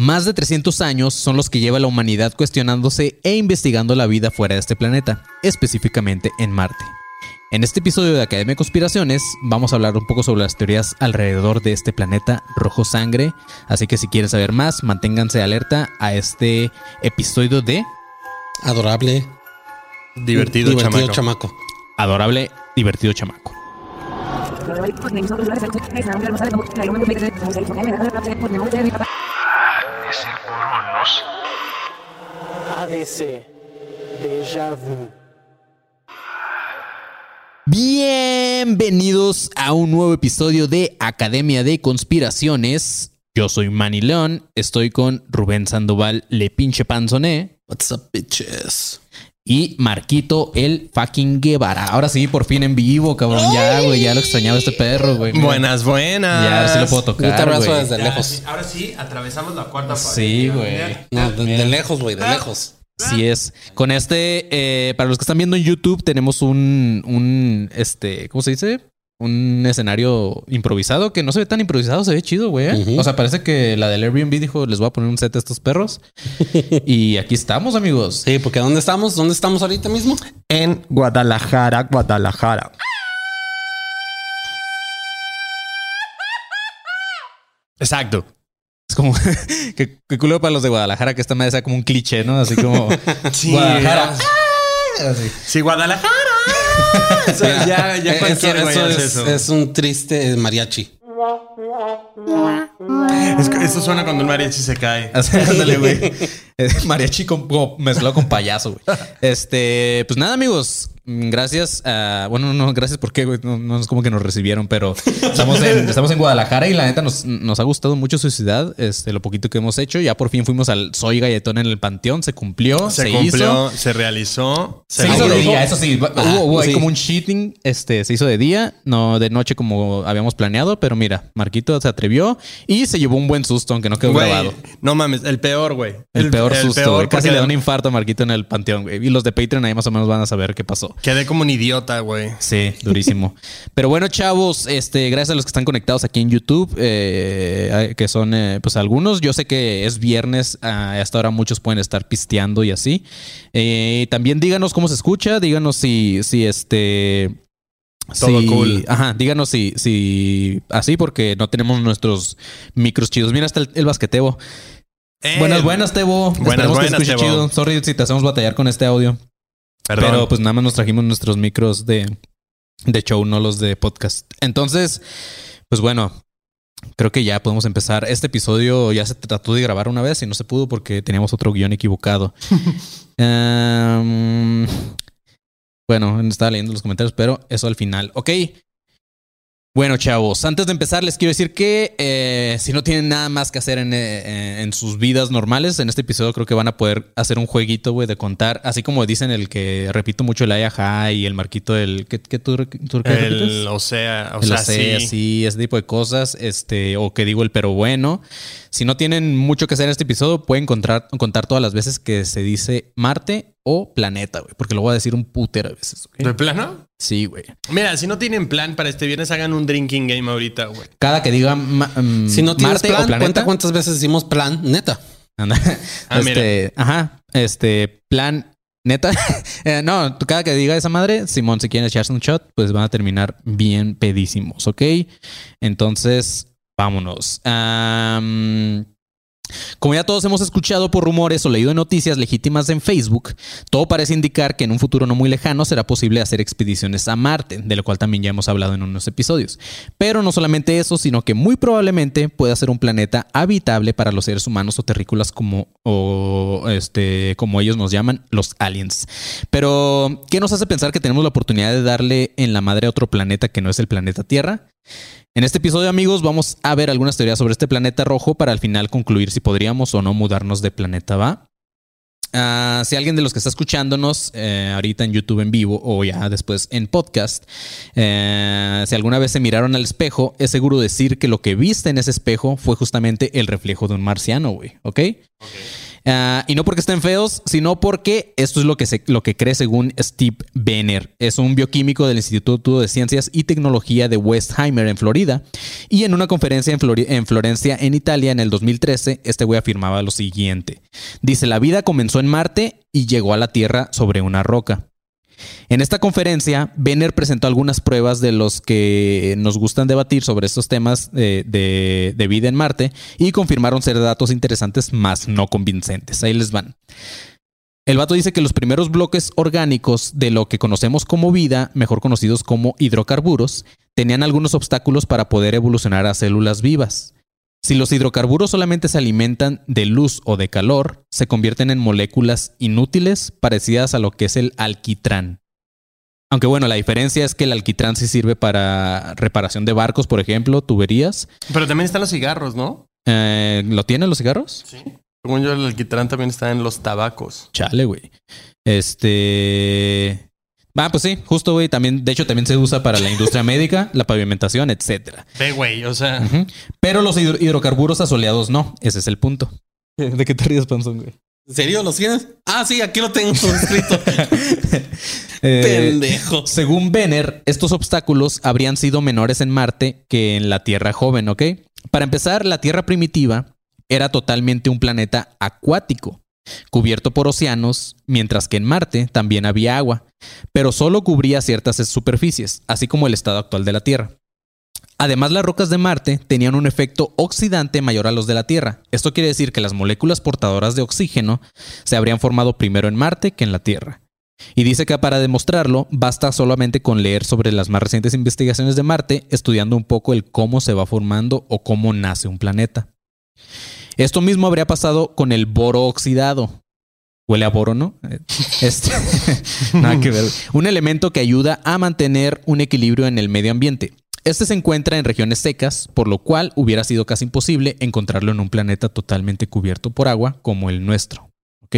Más de 300 años son los que lleva la humanidad cuestionándose e investigando la vida fuera de este planeta, específicamente en Marte. En este episodio de Academia de Conspiraciones vamos a hablar un poco sobre las teorías alrededor de este planeta rojo sangre, así que si quieren saber más, manténganse alerta a este episodio de Adorable. Divertido, chamaco. chamaco. Adorable, divertido chamaco. ADC. Déjà vu. Bienvenidos a un nuevo episodio de Academia de Conspiraciones. Yo soy Manny León, estoy con Rubén Sandoval, Le Pinche Panzoné What's up, bitches? Y Marquito el fucking Guevara. Ahora sí, por fin en vivo, cabrón. Ya, güey, ya lo extrañaba este perro, güey. Mira. Buenas, buenas. Ya, a ver si lo puedo Yo te tocar. abrazo güey. desde Ya, lejos. sí, ahora sí, atravesamos la cuarta pared. Sí, güey. No, de, de lejos, güey, de lejos. Así es. Con este, eh, para los que están viendo en YouTube, tenemos un, un, este, ¿cómo se dice? Un escenario improvisado que no se ve tan improvisado, se ve chido, güey. ¿eh? O sea, parece que la del Airbnb dijo, les voy a poner un set a estos perros. y aquí estamos, amigos. Sí, porque ¿dónde estamos? ¿Dónde estamos ahorita mismo? En Guadalajara, Guadalajara. Exacto. Es como que, que culo para los de Guadalajara que esta madre sea como un cliché, ¿no? Así como Sí, Guadalajara. Así. Sí, Guadalajara. O sea, ya, ya Eh, cualquier eso, es, eso. es un triste mariachi. Es que eso suena cuando un mariachi se cae. Así, ándale, güey. Eh, Mariachi con, como mezclado con payaso, güey. Este, pues nada, amigos. Gracias. a- bueno, no, gracias porque, güey. No, no es como que nos recibieron, pero estamos en, estamos en Guadalajara y la neta nos, nos ha gustado mucho su ciudad. Este, lo poquito que hemos hecho. Ya por fin fuimos al Soy Galletón en el Panteón. Se cumplió. Se, Se, cumplió, hizo. se realizó. Se Se hizo de día, eso sí. Hubo, hubo ahí sí. como un cheating. Este se hizo de día, no de noche como habíamos planeado. Pero mira, Marquito se atrevió y se llevó un buen susto, aunque no quedó Güey, grabado. no mames, el peor, güey. El, peor susto, güey. Casi le da un infarto a Marquito en el panteón, güey. Y los de Patreon ahí más o menos van a saber qué pasó. Quedé como un idiota, güey. Sí, durísimo. Pero bueno, chavos, este, gracias a los que están conectados aquí en YouTube, eh, que son eh, pues algunos. Yo sé que es viernes, ah, hasta ahora muchos pueden estar pisteando y así. Eh, también díganos cómo se escucha, díganos si, si este. Todo cool. Ajá, díganos si, si así, porque no tenemos nuestros micros chidos. Mira, hasta el, el basquetebo. Eh, buenas, buenas, Tebo. buenas, Esperemos que buenas, escuche Tebo. chido. Sorry si te hacemos batallar con este audio. Perdón. Pero pues nada más nos trajimos nuestros micros de, de show, no los de podcast. Entonces, pues bueno, creo que ya podemos empezar. Este episodio ya se trató de grabar una vez y no se pudo porque teníamos otro guion equivocado. Em, bueno, estaba leyendo los comentarios, pero eso al final. Ok. Bueno, chavos, antes de empezar les quiero decir que eh, si no tienen nada más que hacer en, eh, en sus vidas normales, en este episodio creo que van a poder hacer un jueguito, güey, de contar, así como dicen el que repito mucho el Ayaja y el marquito del... ¿Qué, qué tú, tú qué el, repites? o sea, o el sea, sí. así, ese tipo de cosas, este, o que digo el pero bueno. Si no tienen mucho que hacer en este episodio, pueden contar, contar todas las veces que se dice Marte o planeta, güey, porque lo voy a decir un putero de veces. ¿ok? ¿De plano? Sí, güey. Mira, si no tienen plan para este viernes, hagan un drinking game ahorita, güey. Cada que diga ma- mm, Si no tienes Marte plan, o planeta, cuenta cuántas veces decimos plan, neta. Anda. Ah, este, ajá, este plan neta. Eh, no, cada que diga esa madre, Simón, si quieren echarse un shot, pues van a terminar bien pedísimos, ¿ok? Entonces, vámonos. Como ya todos hemos escuchado por rumores o leído noticias legítimas en Facebook, todo parece indicar que en un futuro no muy lejano será posible hacer expediciones a Marte, de lo cual también ya hemos hablado en unos episodios. Pero no solamente eso, sino que muy probablemente pueda ser un planeta habitable para los seres humanos o terrícolas como, este, como ellos nos llaman, los aliens. Pero, ¿qué nos hace pensar que tenemos la oportunidad de darle en la madre a otro planeta que no es el planeta Tierra? En este episodio, amigos, vamos a ver algunas teorías sobre este planeta rojo para al final concluir si podríamos o no mudarnos de planeta va. Ah, si alguien de los que está escuchándonos eh, ahorita en YouTube en vivo o ya después en podcast, eh, si alguna vez se miraron al espejo, es seguro decir que lo que viste en ese espejo fue justamente el reflejo de un marciano, güey, ¿ok? Ah, y no porque estén feos, sino porque esto es lo que, lo que cree según Steve Benner. Es un bioquímico del Instituto de Ciencias y Tecnología de Westheimer en Florida. Y en una conferencia en, en Florencia, en Italia, en el 2013, este güey afirmaba lo siguiente. Dice, la vida comenzó en Marte y llegó a la Tierra sobre una roca. En esta conferencia, Benner presentó algunas pruebas de los que nos gustan debatir sobre estos temas de, de- de vida en Marte y confirmaron ser datos interesantes, más no convincentes. Ahí les van. El vato dice que los primeros bloques orgánicos de lo que conocemos como vida, mejor conocidos como hidrocarburos, tenían algunos obstáculos para poder evolucionar a células vivas. Si los hidrocarburos solamente se alimentan de luz o de calor, se convierten en moléculas inútiles parecidas a lo que es el alquitrán. Aunque bueno, la diferencia es que el alquitrán sí sirve para reparación de barcos, por ejemplo, tuberías. Pero también están los cigarros, ¿no? Eh, ¿Lo tienen los cigarros? Sí. Según yo, el alquitrán también está en los tabacos. Chale, güey. Este. Ah, pues sí, justo, güey. También, de hecho, también se usa para la industria médica, la pavimentación, etcétera. Ve, güey, o sea. Pero los hidro- hidrocarburos asoleados no. Ese es el punto. ¿De qué te ríes, Panzón, güey? ¿En serio los tienes? Ah, sí, aquí lo tengo escrito. Eh, Pendejo. Según Benner, estos obstáculos habrían sido menores en Marte que en la Tierra joven, ¿ok? Para empezar, la Tierra primitiva era totalmente un planeta acuático, cubierto por océanos, mientras que en Marte también había agua, pero solo cubría ciertas superficies, así como el estado actual de la Tierra. Además, las rocas de Marte tenían un efecto oxidante mayor a los de la Tierra. Esto quiere decir que las moléculas portadoras de oxígeno se habrían formado primero en Marte que en la Tierra. Y dice que para demostrarlo basta solamente con leer sobre las más recientes investigaciones de Marte, estudiando un poco el cómo se va formando o cómo nace un planeta. Esto mismo habría pasado con el boro oxidado. Huele a boro, ¿no? Este, nada que ver. Un elemento que ayuda a mantener un equilibrio en el medio ambiente. Este se encuentra en regiones secas, por lo cual hubiera sido casi imposible encontrarlo en un planeta totalmente cubierto por agua como el nuestro. ¿Ok?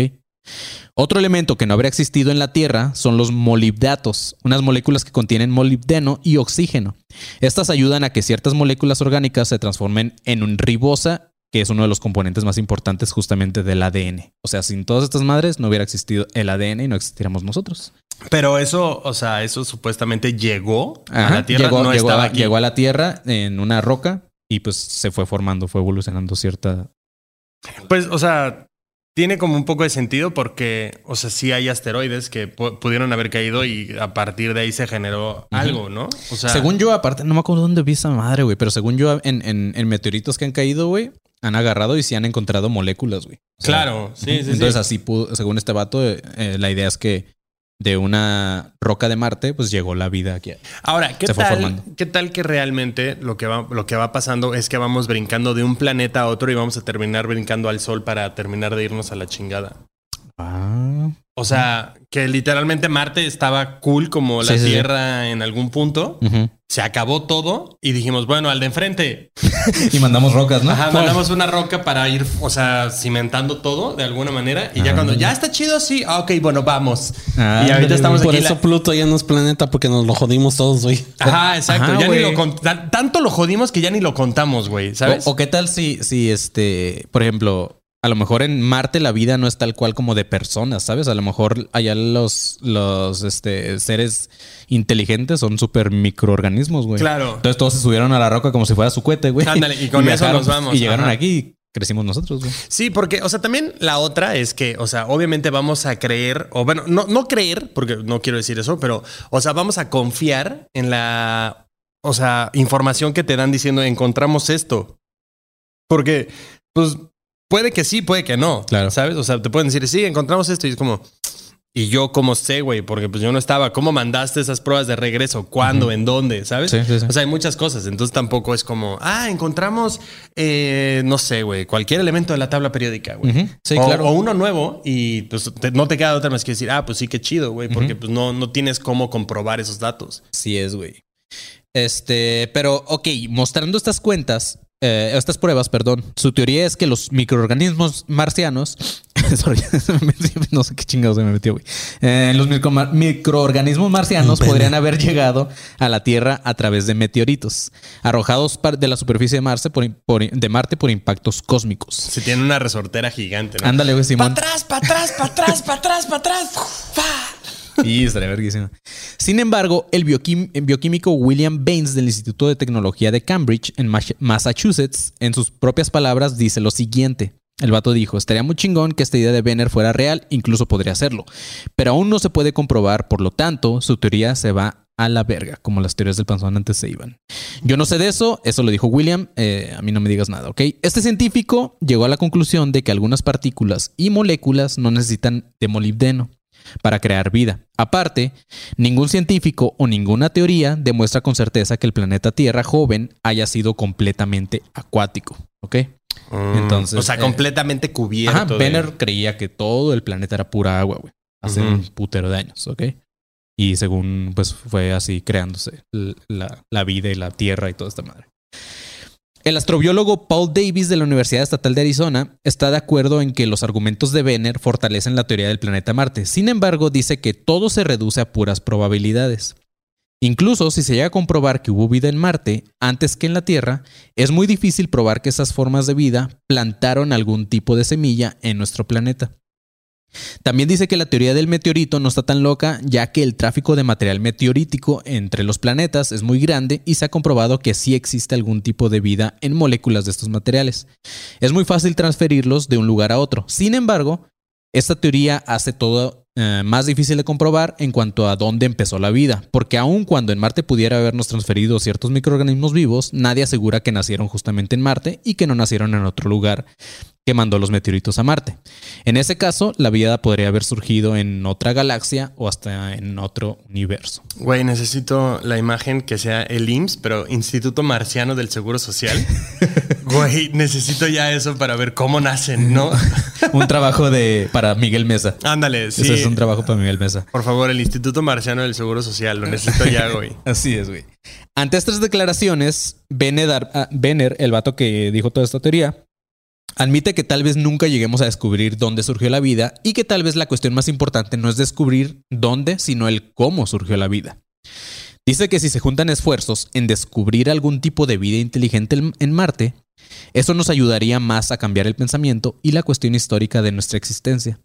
Otro elemento que no habría existido en la Tierra son los molibdatos, unas moléculas que contienen molibdeno y oxígeno. Estas ayudan a que ciertas moléculas orgánicas se transformen en un ribosa, que es uno de los componentes más importantes justamente del ADN. O sea, sin todas estas madres no hubiera existido el ADN y no existiríamos nosotros. Pero eso, o sea, eso supuestamente llegó a la Tierra, llegó, no llegó estaba a, aquí. llegó a la Tierra en una roca y pues se fue formando, fue evolucionando cierta... Pues, o sea, tiene como un poco de sentido porque, o sea, sí hay asteroides que pu- pudieron haber caído y a partir de ahí se generó algo, ¿no? O sea, según yo, aparte, no me acuerdo dónde vi esa madre, güey, pero según yo, en, en- en meteoritos que han caído, güey, han agarrado y sí han encontrado moléculas, güey. O sea, claro, sí, sí, sí. Entonces así pudo, según este vato, eh, la idea es que de una roca de Marte, pues llegó la vida aquí. Ahora, ¿qué tal. ¿qué tal que realmente lo que, va, lo que va pasando es que vamos brincando de un planeta a otro y vamos a terminar brincando al Sol para terminar de irnos a la chingada? Ah. O sea, que literalmente Marte estaba cool como la Sí, sí, sí. Tierra en algún punto. Se acabó todo y dijimos, bueno, al de enfrente. Y mandamos rocas, ¿no? Ajá, mandamos una roca para ir, o sea, cimentando todo de alguna manera. Y ya Ah. cuando ya está chido así, ah, ok, bueno, vamos. Ah, y ahorita ándale, estamos Por aquí. eso la- Pluto ya no es planeta porque nos lo jodimos todos, güey. Ajá, exacto. Ajá, ya ni güey. lo con- tan- tanto lo jodimos que ya ni lo contamos, güey. ¿Sabes? O, o qué tal si, si este, por ejemplo, a lo mejor en Marte la vida no es tal cual como de personas, ¿sabes? A lo mejor allá los, los este, seres inteligentes son súper microorganismos, güey. Claro. Entonces todos se subieron a la roca como si fuera su cohete, güey. Ándale, y con eso nos vamos, Y llegaron ajá. aquí y crecimos nosotros, güey. Sí, porque, o sea, también la otra es que, o sea, obviamente vamos a creer, o bueno, no, no creer, porque no quiero decir eso, pero, o sea, vamos a confiar en la, o sea, información que te dan diciendo encontramos esto. Porque, pues, puede que sí, puede que no. Claro. ¿Sabes? O sea, te pueden decir, sí, encontramos esto y es como, y yo cómo sé, güey, porque pues yo no estaba. ¿Cómo mandaste esas pruebas de regreso? ¿Cuándo? ¿En dónde? ¿Sabes? Sí, sí, sí. O sea, hay muchas cosas. Entonces tampoco es como, ah, encontramos, eh, no sé, güey, cualquier elemento de la tabla periódica, güey. Sí, o, claro. o uno nuevo y pues te- no te queda otra más que decir, ah, pues sí, qué chido, güey, porque pues no, no tienes cómo comprobar esos datos. Sí es, güey. Este, pero, ok, mostrando estas cuentas, eh, estas pruebas, perdón, su teoría es que los microorganismos marcianos Sorry, no sé qué chingados se me metió, güey. Eh, los micro- microorganismos marcianos pene. podrían haber llegado a la Tierra a través de meteoritos, arrojados de la superficie de Marte por, por- de Marte por impactos cósmicos. Se tiene una resortera gigante, ¿no? Ándale, güey, Pa' Simón. atrás, pa' atrás, pa' atrás, pa' atrás, pa' atrás. ¡Fa! Y estaría verguísima. Sin embargo, el, bioquímico William Baines del Instituto de Tecnología de Cambridge en Mas- Massachusetts, en sus propias palabras, dice lo siguiente. El vato dijo, estaría muy chingón que esta idea de Benner fuera real, incluso podría serlo, pero aún no se puede comprobar, por lo tanto, su teoría se va a la verga, como las teorías del panzón antes se iban. Yo no sé de eso, eso lo dijo William, eh, a mí no me digas nada, ¿ok? Este científico llegó a la conclusión de que algunas partículas y moléculas no necesitan de molibdeno para crear vida. Aparte, ningún científico o ninguna teoría demuestra con certeza que el planeta Tierra joven haya sido completamente acuático, ¿ok? Entonces, O sea, eh, completamente cubierto. Ajá, de- Benner creía que todo el planeta era pura agua, güey. Hace un putero de años, ¿ok? Y según, pues fue así creándose la vida y la tierra y toda esta madre. El astrobiólogo Paul Davis de la Universidad Estatal de Arizona está de acuerdo en que los argumentos de Benner fortalecen la teoría del planeta Marte. Sin embargo, dice que todo se reduce a puras probabilidades. Incluso si se llega a comprobar que hubo vida en Marte antes que en la Tierra, es muy difícil probar que esas formas de vida plantaron algún tipo de semilla en nuestro planeta. También dice que la teoría del meteorito no está tan loca, ya que el tráfico de material meteorítico entre los planetas es muy grande y se ha comprobado que sí existe algún tipo de vida en moléculas de estos materiales. Es muy fácil transferirlos de un lugar a otro. Sin embargo, esta teoría hace todo eh, más difícil de comprobar en cuanto a dónde empezó la vida, porque aun cuando en Marte pudiera habernos transferido ciertos microorganismos vivos, nadie asegura que nacieron justamente en Marte y que no nacieron en otro lugar que mandó los meteoritos a Marte. En ese caso, la vida podría haber surgido en otra galaxia o hasta en otro universo. Güey, necesito la imagen que sea el IMSS, pero Instituto Marciano del Seguro Social. Güey, necesito ya eso para ver cómo nacen, ¿no? Un trabajo de para Miguel Mesa. Ándale, sí. Ese es un trabajo para Miguel Mesa. Por favor, el Instituto Marciano del Seguro Social, lo necesito ya, güey. Así es, güey. Ante estas declaraciones, Benner, ah, el vato que dijo toda esta teoría, admite que tal vez nunca lleguemos a descubrir dónde surgió la vida y que tal vez la cuestión más importante no es descubrir dónde, sino el cómo surgió la vida. Dice que si se juntan esfuerzos en descubrir algún tipo de vida inteligente en- en Marte, eso nos ayudaría más a cambiar el pensamiento y la cuestión histórica de nuestra existencia.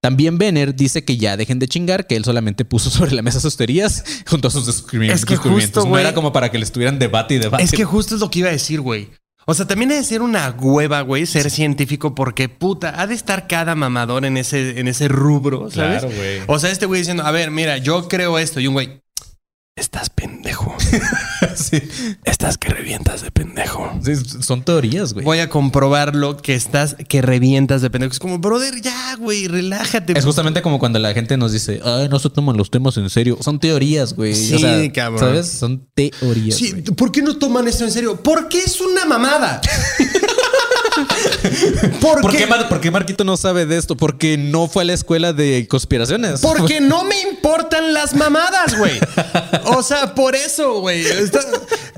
También Benner dice que ya dejen de chingar, que él solamente puso sobre la mesa sus teorías junto a sus descubrimientos. Es que justo, no era como para que le estuvieran debate y debate. Es que justo es lo que iba a decir, güey. O sea, también ha de ser una hueva, güey, ser científico, porque puta, ha de estar cada mamador en ese, en ese rubro, ¿sabes? Claro, güey. O sea, este güey diciendo, a ver, mira, yo creo esto, y un güey, estás pendejo. Sí. Estás que revientas de pendejo. Sí, son teorías, güey. Voy a comprobarlo que estás que revientas de pendejo. Es como, brother, ya, güey, relájate. Es justamente como cuando la gente nos dice, ay, no se toman los temas en serio. Son teorías, güey. Sí, O sea, cabrón. ¿Sabes? Son teorías. Sí, güey. ¿por qué no toman esto en serio? Porque es una mamada. ¿Por, ¿Por qué? qué, Mar- por qué Marquito no sabe de esto? Porque no fue a la escuela de conspiraciones. Porque no me importan las mamadas, güey. O sea, por eso, güey.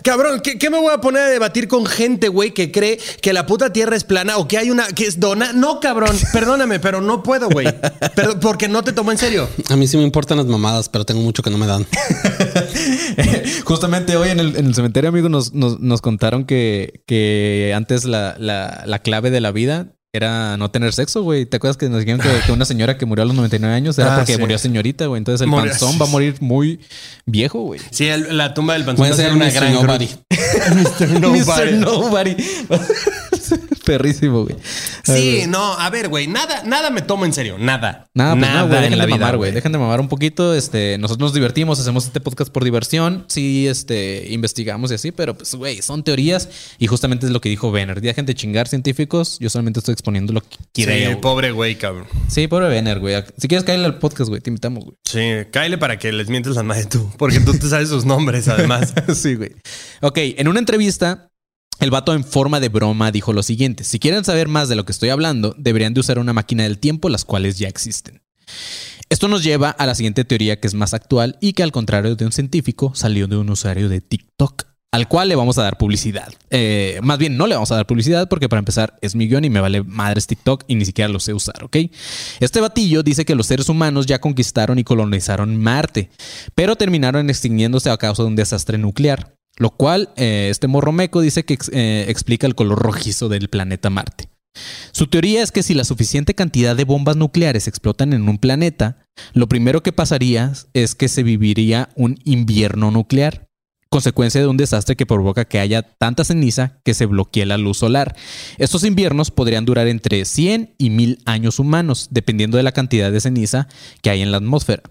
Cabrón, ¿qué, qué me voy a poner a debatir con gente, güey, que cree que la puta tierra es plana o que hay una que es dona? No, cabrón. Perdóname, pero no puedo, güey. Porque no te tomo en serio. A mí sí me importan las mamadas, pero tengo mucho que no me dan. Justamente hoy en el, en el cementerio, amigo, nos, nos, nos contaron que, que antes la, la, la clave de la vida era no tener sexo, güey. ¿Te acuerdas que nos dijeron que, que una señora que murió a los 99 años era Ah, porque sí. murió señorita, güey? Entonces el panzón va a morir muy viejo, güey. Sí, el- la tumba del panzón a va a ser una Mr. gran Nobody. Mr. Nobody. Perrísimo, güey. Sí, no, a ver, güey, nada, nada me tomo en serio, nada. Nada, pues nada güey, en dejen la de mamar, güey. Dejen de mamar un poquito. Este, nosotros nos divertimos, hacemos este podcast por diversión. Sí, este, investigamos y así, pero pues, güey, son teorías y justamente es lo que dijo Benner. Dejen de chingar científicos. Yo solamente estoy exponiendo lo que Sí, creo. güey. pobre güey, cabrón. Sí, pobre Benner, güey. Si quieres caerle al podcast, güey, te invitamos, güey. Sí, cáele para que les mientes la madre tú, porque tú te sabes sus nombres, además. sí, güey. Ok, en una entrevista, el vato en forma de broma dijo lo siguiente. Si quieren saber más de lo que estoy hablando, deberían de usar una máquina del tiempo, las cuales ya existen. Esto nos lleva a la siguiente teoría que es más actual y que al contrario de un científico salió de un usuario de TikTok. al cual le vamos a dar publicidad. Eh, más bien, no le vamos a dar publicidad porque para empezar es mi guion y me vale madres TikTok y ni siquiera lo sé usar, ¿ok? Este batillo dice que los seres humanos ya conquistaron y colonizaron Marte, pero terminaron extinguiéndose a causa de un desastre nuclear, lo cual eh, este morro meco dice que eh, explica el color rojizo del planeta Marte. Su teoría es que si la suficiente cantidad de bombas nucleares explotan en un planeta, lo primero que pasaría es que se viviría un invierno nuclear, consecuencia de un desastre que provoca que haya tanta ceniza que se bloquee la luz solar. Estos inviernos podrían durar entre 100 y 1000 años humanos, dependiendo de la cantidad de ceniza que hay en la atmósfera.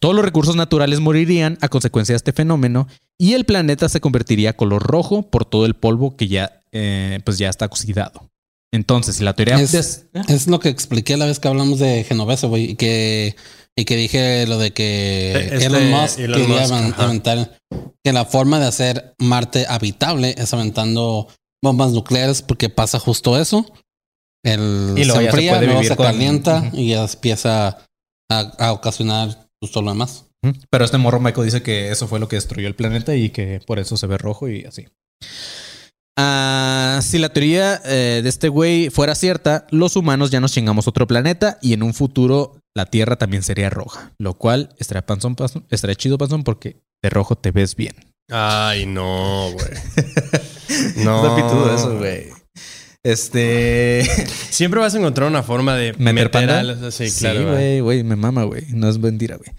Todos los recursos naturales morirían a consecuencia de este fenómeno y el planeta se convertiría a color rojo por todo el polvo que ya, eh, pues ya está oxidado. Entonces, si la teoría Es, des- es lo que expliqué la vez que hablamos de Genovese, güey, y que, y que dije lo de que Este, Elon Musk Elon quería Musk, aven- ajá. aventar que la forma de hacer Marte habitable es aventando bombas nucleares porque pasa justo eso. El Y luego se ya se enfría, puede luego vivir se calienta y ya empieza a, a ocasionar justo lo demás. Ujú. Pero este morro Michael dice que eso fue lo que destruyó el planeta y que por eso se ve rojo y así. Ah, si la teoría eh, de este güey fuera cierta, los humanos ya nos chingamos otro planeta y en un futuro la Tierra también sería roja, lo cual estaría, panzón, panzón- estaría chido, panzón, porque de rojo te ves bien. Ay, no, güey. No. Pitudo eso, güey. Este. Siempre vas a encontrar una forma de ¿Meter meter, panda? Sí, claro. güey. güey, güey, me mama, güey. No es mentira, güey.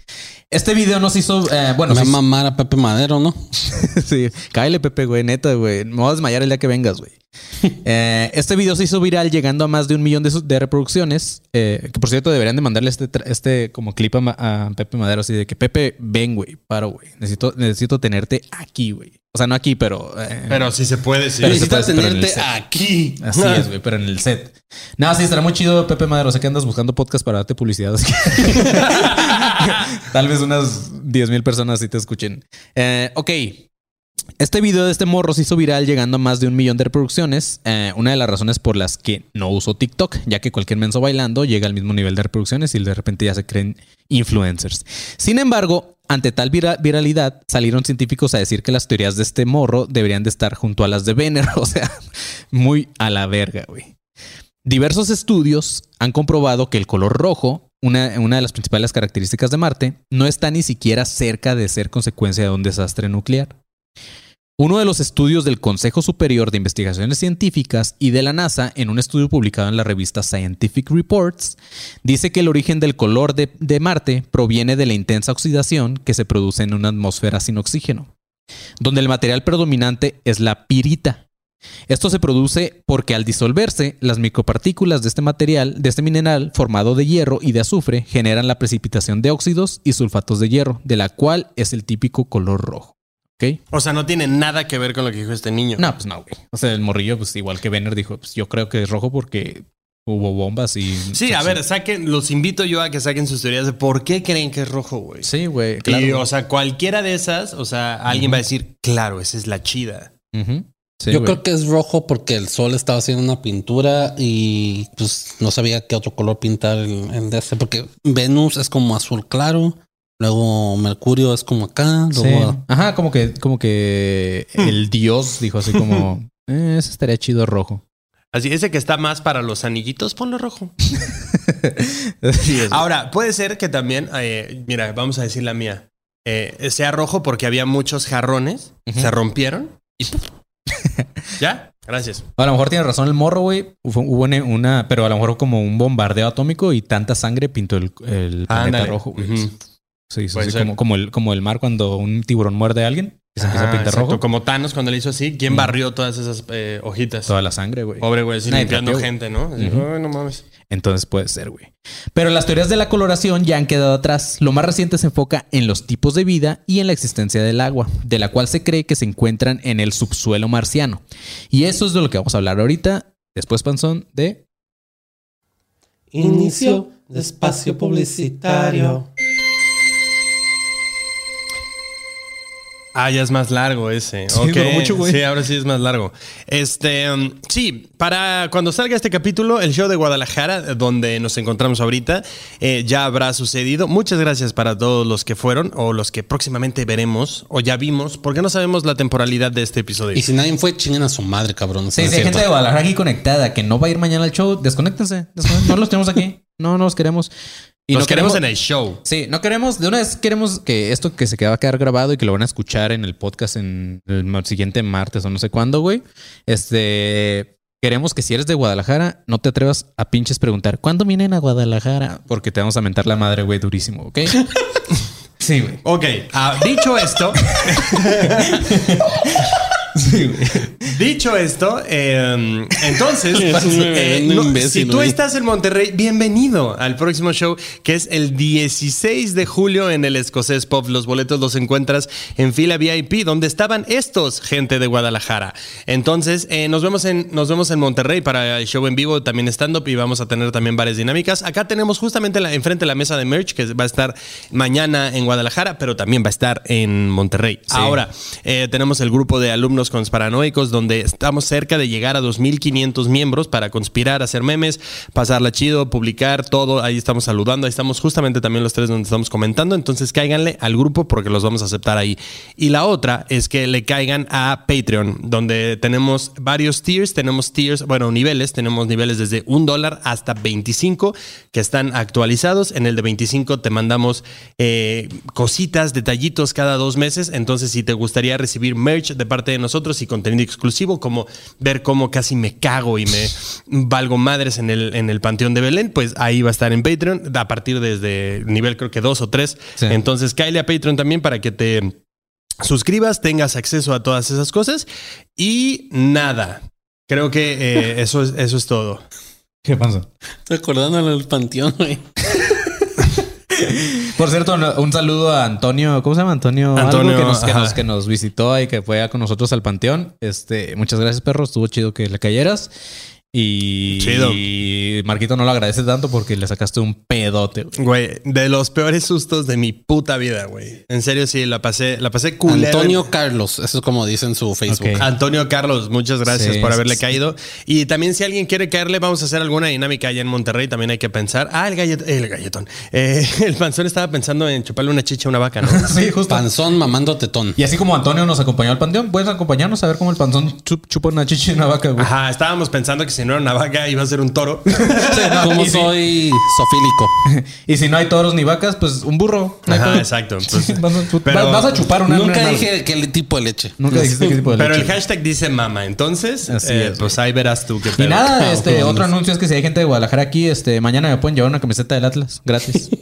Este video nos hizo. eh, bueno, Me a mamar a Pepe Madero, ¿no? sí, cáele, Pepe, güey, neta, güey. Me voy a desmayar el día que vengas, güey. Eh, este video se hizo viral llegando a más de un millón de, reproducciones. eh, que por cierto, deberían de mandarle este, este como clip a, Pepe Madero, así de que Pepe, ven, güey, paro, güey. Necesito, necesito tenerte aquí, güey. O sea, no aquí, pero. eh, Pero sí se puede, sí. El tenerte aquí. Así es, güey, pero en el set. No, sí, estará muy chido, Pepe Madero. Sé que andas buscando podcast para darte publicidad. así que- Tal vez unas 10 mil personas sí te escuchen. Eh, ok. Este video de este morro se hizo viral llegando a más de un millón de reproducciones. Eh, una de las razones por las que no uso TikTok, ya que cualquier menso bailando llega al mismo nivel de reproducciones y de repente ya se creen influencers. Sin embargo, ante tal vira- viralidad, salieron científicos a decir que las teorías de este morro deberían de estar junto a las de Benner. O sea, muy a la verga, güey. Diversos estudios han comprobado que el color rojo, una de las principales características de Marte, no está ni siquiera cerca de ser consecuencia de un desastre nuclear. Uno de los estudios del Consejo Superior de Investigaciones Científicas y de la NASA, en un estudio publicado en la revista Scientific Reports, dice que el origen del color de, Marte proviene de la intensa oxidación que se produce en una atmósfera sin oxígeno, donde el material predominante es la pirita. Esto se produce porque al disolverse, las micropartículas de este material, de este mineral formado de hierro y de azufre, generan la precipitación de óxidos y sulfatos de hierro, de la cual es el típico color rojo. ¿Ok? O sea, no tiene nada que ver con lo que dijo este niño. No, pues no, güey. O sea, el morrillo, pues igual que Benner dijo, pues yo creo que es rojo porque hubo bombas y... Sí, a ver, saquen, los invito yo a que saquen sus teorías de por qué creen que es rojo, güey. Sí, güey, claro. Y, o sea, cualquiera de esas, o sea, alguien va a decir, claro, esa es la chida. Sí, Yo creo que es rojo porque el sol estaba haciendo una pintura y pues no sabía qué otro color pintar el, el de este. Porque Venus es como azul claro, luego Mercurio es como acá, Sí. Ajá, como que, como que el dios dijo así como, eh, ese estaría chido rojo. Así, ese que está más para los anillitos, ponlo rojo. Ahora, puede ser que también, eh, mira, vamos a decir la mía, eh, sea rojo porque había muchos jarrones, se rompieron y. ¿Ya? Gracias. A lo mejor tiene razón el morro, güey. Hubo una, pero a lo mejor como un bombardeo atómico y tanta sangre pintó el, el planeta rojo, güey. Sí, sí, Puede sí, ser. como, como, el, como el mar cuando un tiburón muerde a alguien y se empieza a Ajá, pintar exacto. rojo. Como Thanos cuando le hizo así, ¿quién Mm. barrió todas esas eh, hojitas? Toda la sangre, güey. Pobre güey, así Nadie limpiando gente, ¿no? Así, Ujú. "Ay, no mames. Entonces puede ser, güey. Pero las teorías de la coloración ya han quedado atrás. Lo más reciente se enfoca en los tipos de vida y en la existencia del agua, de la cual se cree que se encuentran en el subsuelo marciano. Y eso es de lo que vamos a hablar ahorita. Después, Panzón, de... inicio de espacio publicitario. Ah, ya es más largo ese. Sí, Ok. duró mucho, güey. Sí, ahora sí es más largo. Este, um, sí, para cuando salga este capítulo, el show de Guadalajara, donde nos encontramos ahorita, eh, ya habrá sucedido. Muchas gracias para todos los que fueron o los que próximamente veremos o ya vimos, porque no sabemos la temporalidad de este episodio. Y si nadie fue, chinguen a su madre, cabrón. Sí, No si hay gente de Guadalajara aquí conectada que no va a ir mañana al show, desconéctense. desconéctense. No los tenemos aquí. No, no los queremos. Y Nos no queremos en el show. Sí, no queremos, de una vez queremos que esto que se queda va a quedar grabado y que lo van a escuchar en el podcast en el siguiente martes o no sé cuándo, güey. Este, queremos que si eres de Guadalajara, no te atrevas a pinches preguntar, ¿cuándo vienen a Guadalajara? Porque te vamos a mentar la madre, güey, durísimo, ¿ok? Sí, güey. Ok, ah, dicho esto, dicho esto, eh, entonces, Es un eh, reverendo no, imbécil, si tú güey. estás en Monterrey, bienvenido al próximo show que es el 16 de julio en el Escocés Pop. Los boletos los encuentras en fila VIP, donde estaban estos, gente de Guadalajara. Entonces, eh, nos, vemos en, nos vemos en Monterrey para el show en vivo, también stand-up y vamos a tener también varias dinámicas. Acá tenemos justamente la, enfrente la mesa de merch que va a estar mañana en Guadalajara, pero también va a estar en Monterrey. Ahora, eh, tenemos el grupo de alumnos conspiranoicos donde estamos cerca de llegar a 2.500 miembros para conspirar, hacer memes, pasarla chido, publicar todo. Ahí estamos saludando, ahí estamos justamente también los tres donde estamos comentando. Entonces cáiganle al grupo porque los vamos a aceptar ahí. Y la otra es que le caigan a Patreon, donde tenemos varios tiers, tenemos tiers, bueno, niveles, tenemos niveles desde un dólar hasta 25 que están actualizados. En el de 25 te mandamos eh, cositas, detallitos cada dos meses. Entonces, si te gustaría recibir merch de parte de nosotros y contenido exclusivo, como ver cómo casi me cago y me valgo madres en el, en el Panteón de Belén, pues ahí va a estar en Patreon a partir desde nivel creo que dos o tres. Sí. Entonces, cáele a Patreon también para que te suscribas, tengas acceso a todas esas cosas y nada. Creo que eh, eso, es, eso es todo. ¿Qué pasa? Estoy acordando del panteón, güey. Por cierto, un saludo a Antonio, ¿cómo se llama? Antonio, Antonio, que, nos, que, nos, que nos visitó y que fue con nosotros al Panteón. Este, muchas gracias, perro. Estuvo chido que le cayeras. Y, Chido. y Marquito no lo agradece tanto porque le sacaste un pedote. güey. Güey, de los peores sustos de mi puta vida, güey. En serio, sí, la pasé, la pasé culero. Antonio Carlos, eso es como dice en su Facebook. Ok. Antonio Carlos, muchas gracias Sí, por haberle sí, caído. Y también si alguien quiere caerle, vamos a hacer alguna dinámica allá en Monterrey. También hay que pensar. Ah, el galletón. El galletón. Eh, el panzón estaba pensando en chuparle una chicha a una vaca, ¿no? Sí, justo. Panzón mamando tetón. Y así como Antonio nos acompañó al Panteón, puedes acompañarnos a ver cómo el panzón chup- chupa una chicha y una vaca, güey. Ajá, estábamos pensando que si no era una vaca iba a ser un toro. Como y soy sofílico. Y si no hay toros ni vacas, pues un burro. No Ajá, exacto. Pues, Vas, a, pero- vas- vas a chupar una Nunca dije qué tipo de leche. Nunca dijiste qué tipo de pero leche. el hashtag dice mama. Entonces, Así eh, es, pues ahí verás tú qué Y pedo. nada, este otro anuncio es que si hay gente de Guadalajara aquí, este mañana me pueden llevar una camiseta del Atlas gratis.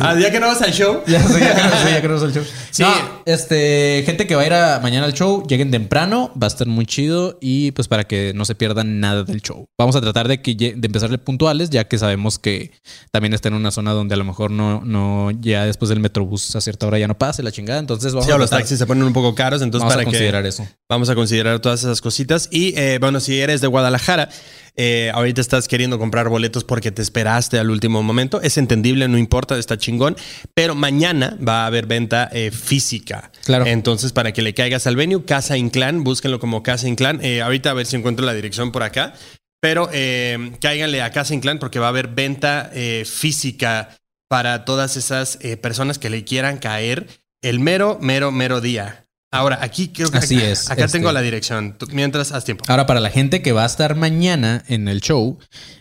Ah, ya que no vas al show. ya, sí, ya queremos, sí, ya queremos el show. Sí. No, este, gente que va a ir a mañana al show, lleguen temprano, va a estar muy chido y pues para que no se pierdan nada del show. Vamos a tratar de que de empezarle puntuales, ya que sabemos que también está en una zona donde a lo mejor no, no ya después del metrobús a cierta hora ya no pase la chingada. Entonces vamos Sí, a los taxis se ponen un poco caros, entonces vamos para a considerar que eso. vamos a considerar todas esas cositas. Y eh, bueno, si eres de Guadalajara, eh, ahorita estás queriendo comprar boletos porque te esperaste al último momento, es entendible, no importa, está chingón, pero mañana va a haber venta eh, física. Claro. Entonces, para que le caigas al venue, Casa Inclán, búsquenlo como Casa Inclán. Eh, ahorita a ver si encuentro la dirección por acá. Pero eh, cáiganle a Casa Inclán porque va a haber venta eh, física para todas esas eh, personas que le quieran caer el mero, mero, mero día. Ahora, aquí creo que Así acá, es, acá este- tengo la dirección. Tú- mientras, haz tiempo. Ahora, para la gente que va a estar mañana en el show,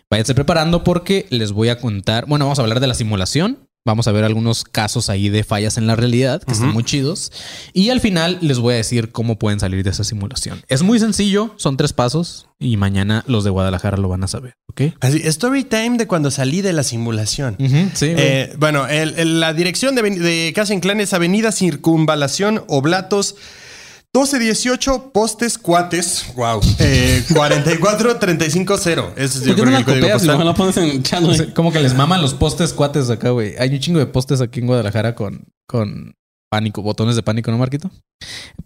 váyanse preparando porque les voy a contar. Bueno, vamos a hablar de la simulación. Vamos a ver algunos casos ahí de fallas en la realidad que están muy chidos. Y al final les voy a decir cómo pueden salir de esa simulación. Es muy sencillo, son tres pasos y mañana los de Guadalajara lo van a saber. ¿Ok? Así, story time de cuando salí de la simulación. Sí. Eh, bueno, el- el- la dirección de, de Casa Inclán es Avenida Circunvalación Oblatos 1218 Postes Cuates. Wow. Eh, 44350. Ese es yo ¿Por qué creo no el código postal. No la pones en chat, güey. Sí, como que les maman los postes cuates acá, güey. Hay un chingo de postes aquí en Guadalajara con, con pánico, botones de pánico, ¿no, Marquito?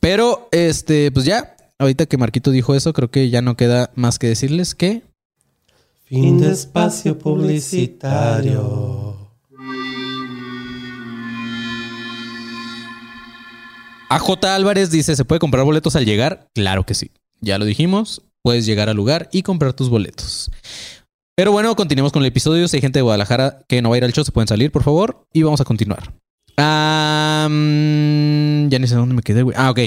Pero, este, pues ya, ahorita que Marquito dijo eso, creo que ya no queda más que decirles que Fin de espacio publicitario. AJ Álvarez dice, ¿se puede comprar boletos al llegar? Claro que sí. Ya lo dijimos, puedes llegar al lugar y comprar tus boletos. Pero bueno, continuemos con el episodio. Si hay gente de Guadalajara que no va a ir al show, se pueden salir, por favor. Y vamos a continuar. Ya ni sé dónde me quedé, güey. Ah, ok.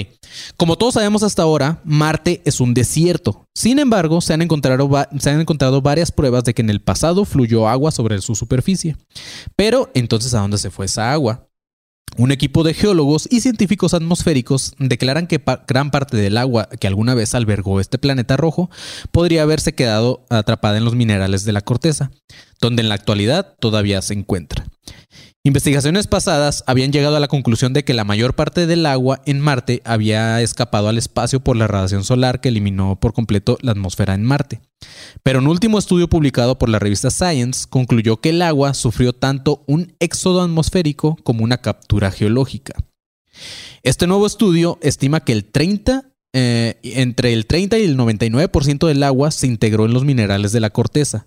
Como todos sabemos hasta ahora, Marte es un desierto. Sin embargo, se han, encontrado, se han encontrado varias pruebas de que en el pasado fluyó agua sobre su superficie. Pero entonces, ¿a dónde se fue esa agua? Un equipo de geólogos y científicos atmosféricos declaran que gran parte del agua que alguna vez albergó este planeta rojo podría haberse quedado atrapada en los minerales de la corteza, donde en la actualidad todavía se encuentra. Investigaciones pasadas habían llegado a la conclusión de que la mayor parte del agua en Marte había escapado al espacio por la radiación solar que eliminó por completo la atmósfera en Marte. Pero un último estudio publicado por la revista Science concluyó que el agua sufrió tanto un éxodo atmosférico como una captura geológica. Este nuevo estudio estima que el 30, eh, entre el 30 y el 99% del agua se integró en los minerales de la corteza,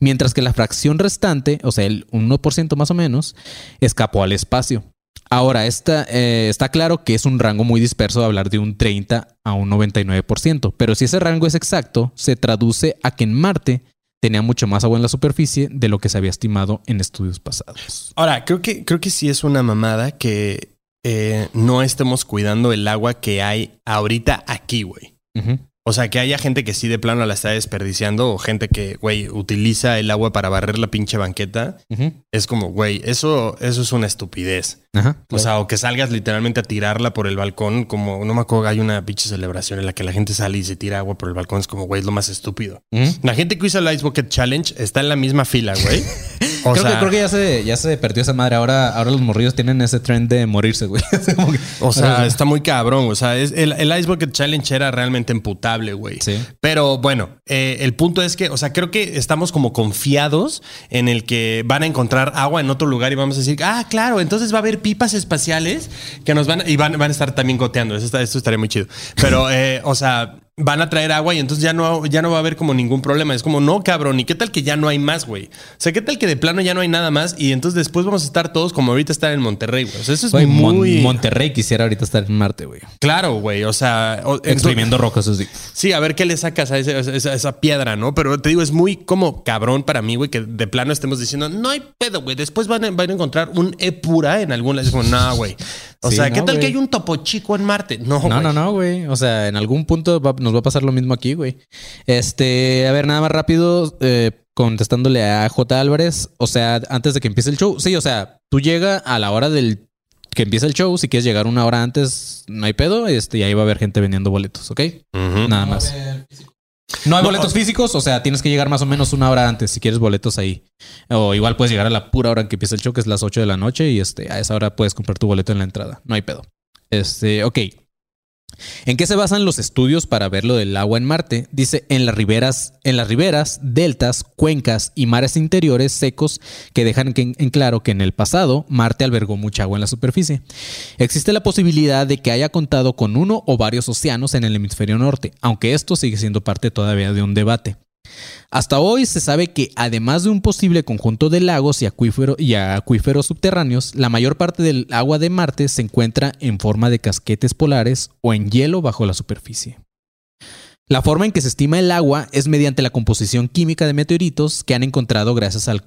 mientras que la fracción restante, o sea, el 1% más o menos, escapó al espacio. Ahora, está, eh, está claro que es un rango muy disperso de hablar de un 30 a un 99%, pero si ese rango es exacto, se traduce a que en Marte tenía mucho más agua en la superficie de lo que se había estimado en estudios pasados. Ahora, creo que, creo que sí es una mamada que eh, no estemos cuidando el agua que hay ahorita aquí, güey. Ujú. O sea, que haya gente que sí de plano la está desperdiciando o gente que, güey, utiliza el agua para barrer la pinche banqueta. Es como, güey, eso, eso es una estupidez. Ajá. O sea, o que salgas literalmente a tirarla por el balcón, como no me acuerdo, hay una pinche celebración en la que la gente sale y se tira agua por el balcón. Es como, güey, es lo más estúpido. La gente que usa el Ice Bucket Challenge está en la misma fila, güey. O creo, sea, que, creo que ya se, ya se perdió esa madre. Ahora, ahora los morrillos tienen ese trend de morirse, güey. Que- O sea, está muy cabrón. O sea, es, el, el Ice Bucket Challenge era realmente emputable, güey. Sí. Pero bueno, eh, el punto es que, o sea, creo que estamos como confiados en el que van a encontrar agua en otro lugar y vamos a decir, ah, claro, entonces va a haber pipas espaciales que nos van y van, van a estar también goteando. Eso está- estaría muy chido. Pero, eh, o sea, van a traer agua y entonces ya no, ya no va a haber como ningún problema. Es como, no, cabrón, ¿y qué tal que ya no hay más, güey? O sea, ¿qué tal que de plano ya no hay nada más? Y entonces después vamos a estar todos como ahorita estar en Monterrey, güey. O sea, eso es Güey, Mon- muy... Monterrey quisiera ahorita estar en Marte, güey. Claro, güey. O sea, o- entonces- Exprimiendo rocas así. Sí, a ver qué le sacas a esa, esa piedra, ¿no? Pero te digo, es muy como cabrón para mí, güey, que de plano estemos diciendo, no hay pedo, güey. Después van a, van a encontrar un E pura en algún lado. Es como, no, güey. O Sí, sea, no, ¿qué tal güey. que hay un topo chico en Marte? No, No, güey. no, no, güey. O sea, en algún punto va- nos va a pasar lo mismo aquí, güey. Este, a ver, nada más rápido, eh, contestándole a J. Álvarez. O sea, antes de que empiece el show. Sí, o sea, tú llega a la hora del que empieza el show. Si quieres llegar una hora antes, no hay pedo. Este, y ahí va a haber gente vendiendo boletos, ¿ok? Nada más. No hay boletos físicos, o sea, tienes que llegar más o menos una hora antes si quieres boletos ahí. O igual puedes llegar a la pura hora en que empieza el show, que es las 8 de la noche, y este, a esa hora puedes comprar tu boleto en la entrada. No hay pedo. Este, ok. ¿En qué se basan los estudios para ver lo del agua en Marte? Dice en las riberas, en las riberas, deltas, cuencas y mares interiores secos que dejan en claro que en el pasado Marte albergó mucha agua en la superficie. Existe la posibilidad de que haya contado con uno o varios océanos en el hemisferio norte, aunque esto sigue siendo parte todavía de un debate. Hasta hoy se sabe que además de un posible conjunto de lagos y, acuífero- y acuíferos subterráneos, la mayor parte del agua de Marte se encuentra en forma de casquetes polares o en hielo bajo la superficie. La forma en que se estima el agua es mediante la composición química de meteoritos que han encontrado gracias al,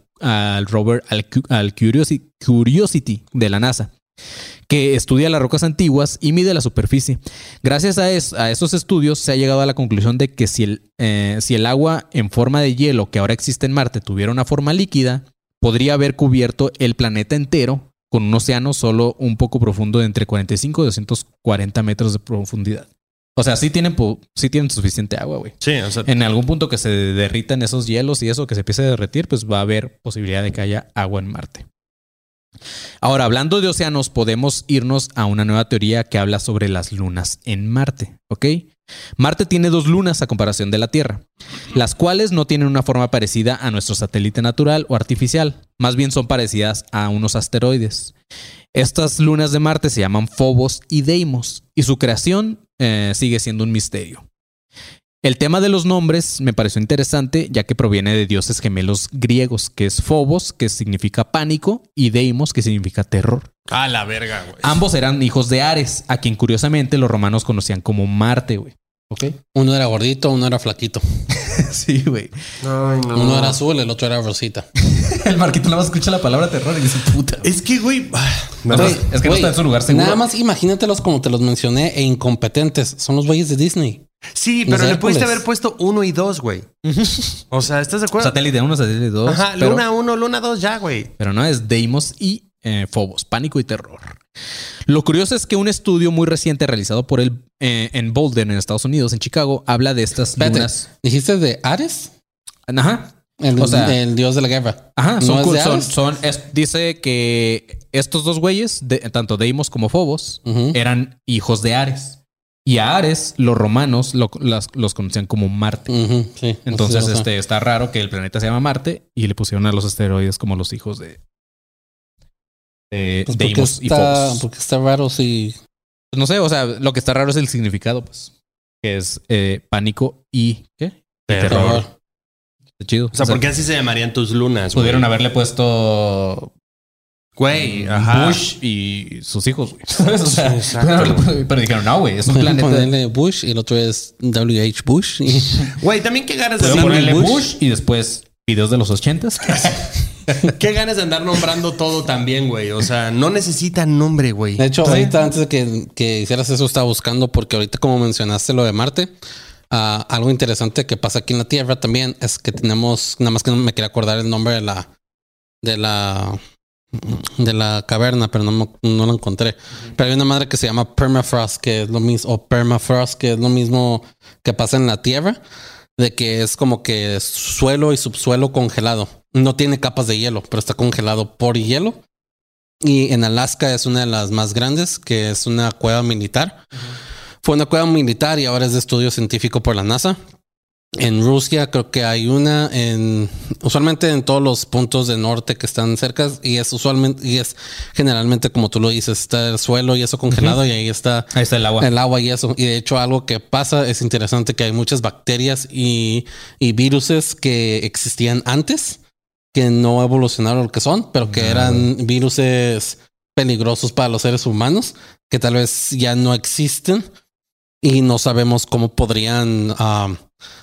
rover al, Cu- al Curiosity, Curiosity de la NASA, que estudia las rocas antiguas y mide la superficie. Gracias a, es- a esos estudios se ha llegado a la conclusión de que si el, eh, si el agua en forma de hielo que ahora existe en Marte tuviera una forma líquida, podría haber cubierto el planeta entero con un océano solo un poco profundo de entre 45 y 240 metros de profundidad. O sea, sí tienen, sí tienen suficiente agua, güey. Sí, o sea, En algún punto que se derritan esos hielos y eso que se empiece a derretir, pues va a haber posibilidad de que haya agua en Marte. Ahora, hablando de océanos, podemos irnos a una nueva teoría que habla sobre las lunas en Marte, ¿ok? Marte tiene dos lunas a comparación de la Tierra, las cuales no tienen una forma parecida a nuestro satélite natural o artificial, más bien son parecidas a unos asteroides. Estas lunas de Marte se llaman Phobos y Deimos, y su creación eh, sigue siendo un misterio. El tema de los nombres me pareció interesante ya que proviene de dioses gemelos griegos, que es Phobos, que significa pánico, y Deimos, que significa terror. A la verga, güey. Ambos eran hijos de Ares, a quien curiosamente los romanos conocían como Marte, güey. ¿Ok? Uno era gordito, uno era flaquito. sí, güey. No. Uno era azul, el otro era rosita. El Marquito nada más escucha la palabra terror y dice puta. Es que, güey. ah, Güey, es que no Güey, está en su lugar seguro. Nada más imagínatelos como te los mencioné e incompetentes. Son los güeyes de Disney. Sí, pero le pudiste haber puesto uno y dos, güey. O sea, ¿estás de acuerdo? Satélite 1, satélite 2. Ajá, pero, luna uno, luna dos, ya, güey. pero no es Deimos y eh, Phobos, pánico y terror. Lo curioso es que un estudio muy reciente realizado por el eh, en Boulder, en Estados Unidos, en Chicago, habla de estas Espérate, lunas. ¿dijiste de Ares? Ajá. El, O sea- el dios de la guerra. Ajá, ¿No son, de son, Ares? son- es- dice que estos dos güeyes, de- tanto Deimos como Phobos, Ujú. eran hijos de Ares. Y a Ares, los romanos lo- las- los conocían como Marte. Sí, Entonces, o sea, este está raro que el planeta se llama Marte y le pusieron a los asteroides como los hijos de, de pues, Deimos y está, Phobos. porque está raro si Pues no sé, o sea, lo que está raro es el significado, pues, que es eh, pánico y ¿qué? Terror. terror. Está chido. O sea, ¿por qué así se llamarían tus lunas, güey? pudieron haberle puesto Güey, ajá. Bush y sus hijos, güey. ¿Sabes? O sea, Sí, exacto. pero, pero dijeron, no, güey, es un planeta. ponerle Bush y el otro es WH Bush. Y, Güey, también qué ganas de ponerle Bush. Bush. y después videos de los ochentas. Qué ganas de andar nombrando todo también, güey. O sea, no necesitan nombre, güey. de hecho, ahorita antes de que, que hicieras eso, estaba buscando porque ahorita como mencionaste lo de Marte, ah, algo interesante que pasa aquí en la Tierra también es que tenemos, nada más que no me quería acordar el nombre de la de la de la caverna, pero no, no lo encontré. Pero hay una madre que se llama permafrost, que es lo mismo, o permafrost, que es lo mismo que pasa en la Tierra, de que es como que suelo y subsuelo congelado. No tiene capas de hielo, pero está congelado por hielo. Y en Alaska es una de las más grandes, que es una cueva militar. Fue una cueva militar y ahora es de estudio científico por la NASA. En Rusia creo que hay una en usualmente en todos los puntos de norte que están cerca y es usualmente y es generalmente como tú lo dices, está el suelo y eso congelado y ahí está Ahí está el agua. el agua y eso. Y de hecho, algo que pasa es interesante que hay muchas bacterias y, y viruses que existían antes, que no evolucionaron lo que son, pero que eran viruses peligrosos para los seres humanos, que tal vez ya no existen y no sabemos cómo podrían ah.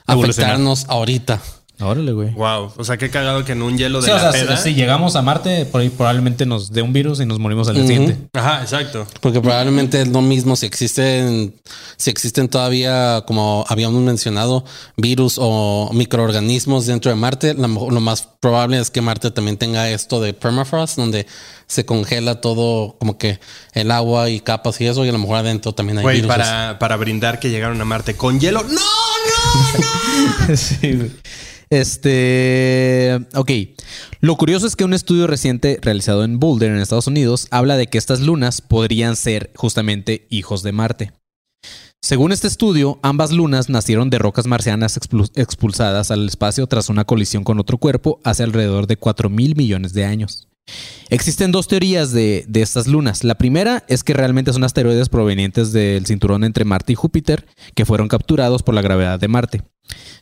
Afectarnos ahorita. Órale, güey. Wow. O sea, qué cagado que en un hielo de Sí, o la sea, peda. si, si llegamos a Marte, por ahí probablemente nos dé un virus y nos morimos al día siguiente. Ajá, exacto. Porque probablemente es lo mismo si existen, si existen todavía, como habíamos mencionado, virus o microorganismos dentro de Marte. Lo, lo más probable es que Marte también tenga esto de permafrost, donde se congela todo, como que el agua y capas y eso, y a lo mejor adentro también hay Güey, virus. para, para brindar que llegaron a Marte con hielo. ¡No, no! Sí, güey. Este. Ok. Lo curioso es que un estudio reciente realizado en Boulder, en Estados Unidos, habla de que estas lunas podrían ser justamente hijos de Marte. Según este estudio, ambas lunas nacieron de rocas marcianas expul- expulsadas al espacio tras una colisión con otro cuerpo hace alrededor de 4 mil millones de años. Existen dos teorías de, de estas lunas. La primera es que realmente son asteroides provenientes del cinturón entre Marte y Júpiter que fueron capturados por la gravedad de Marte.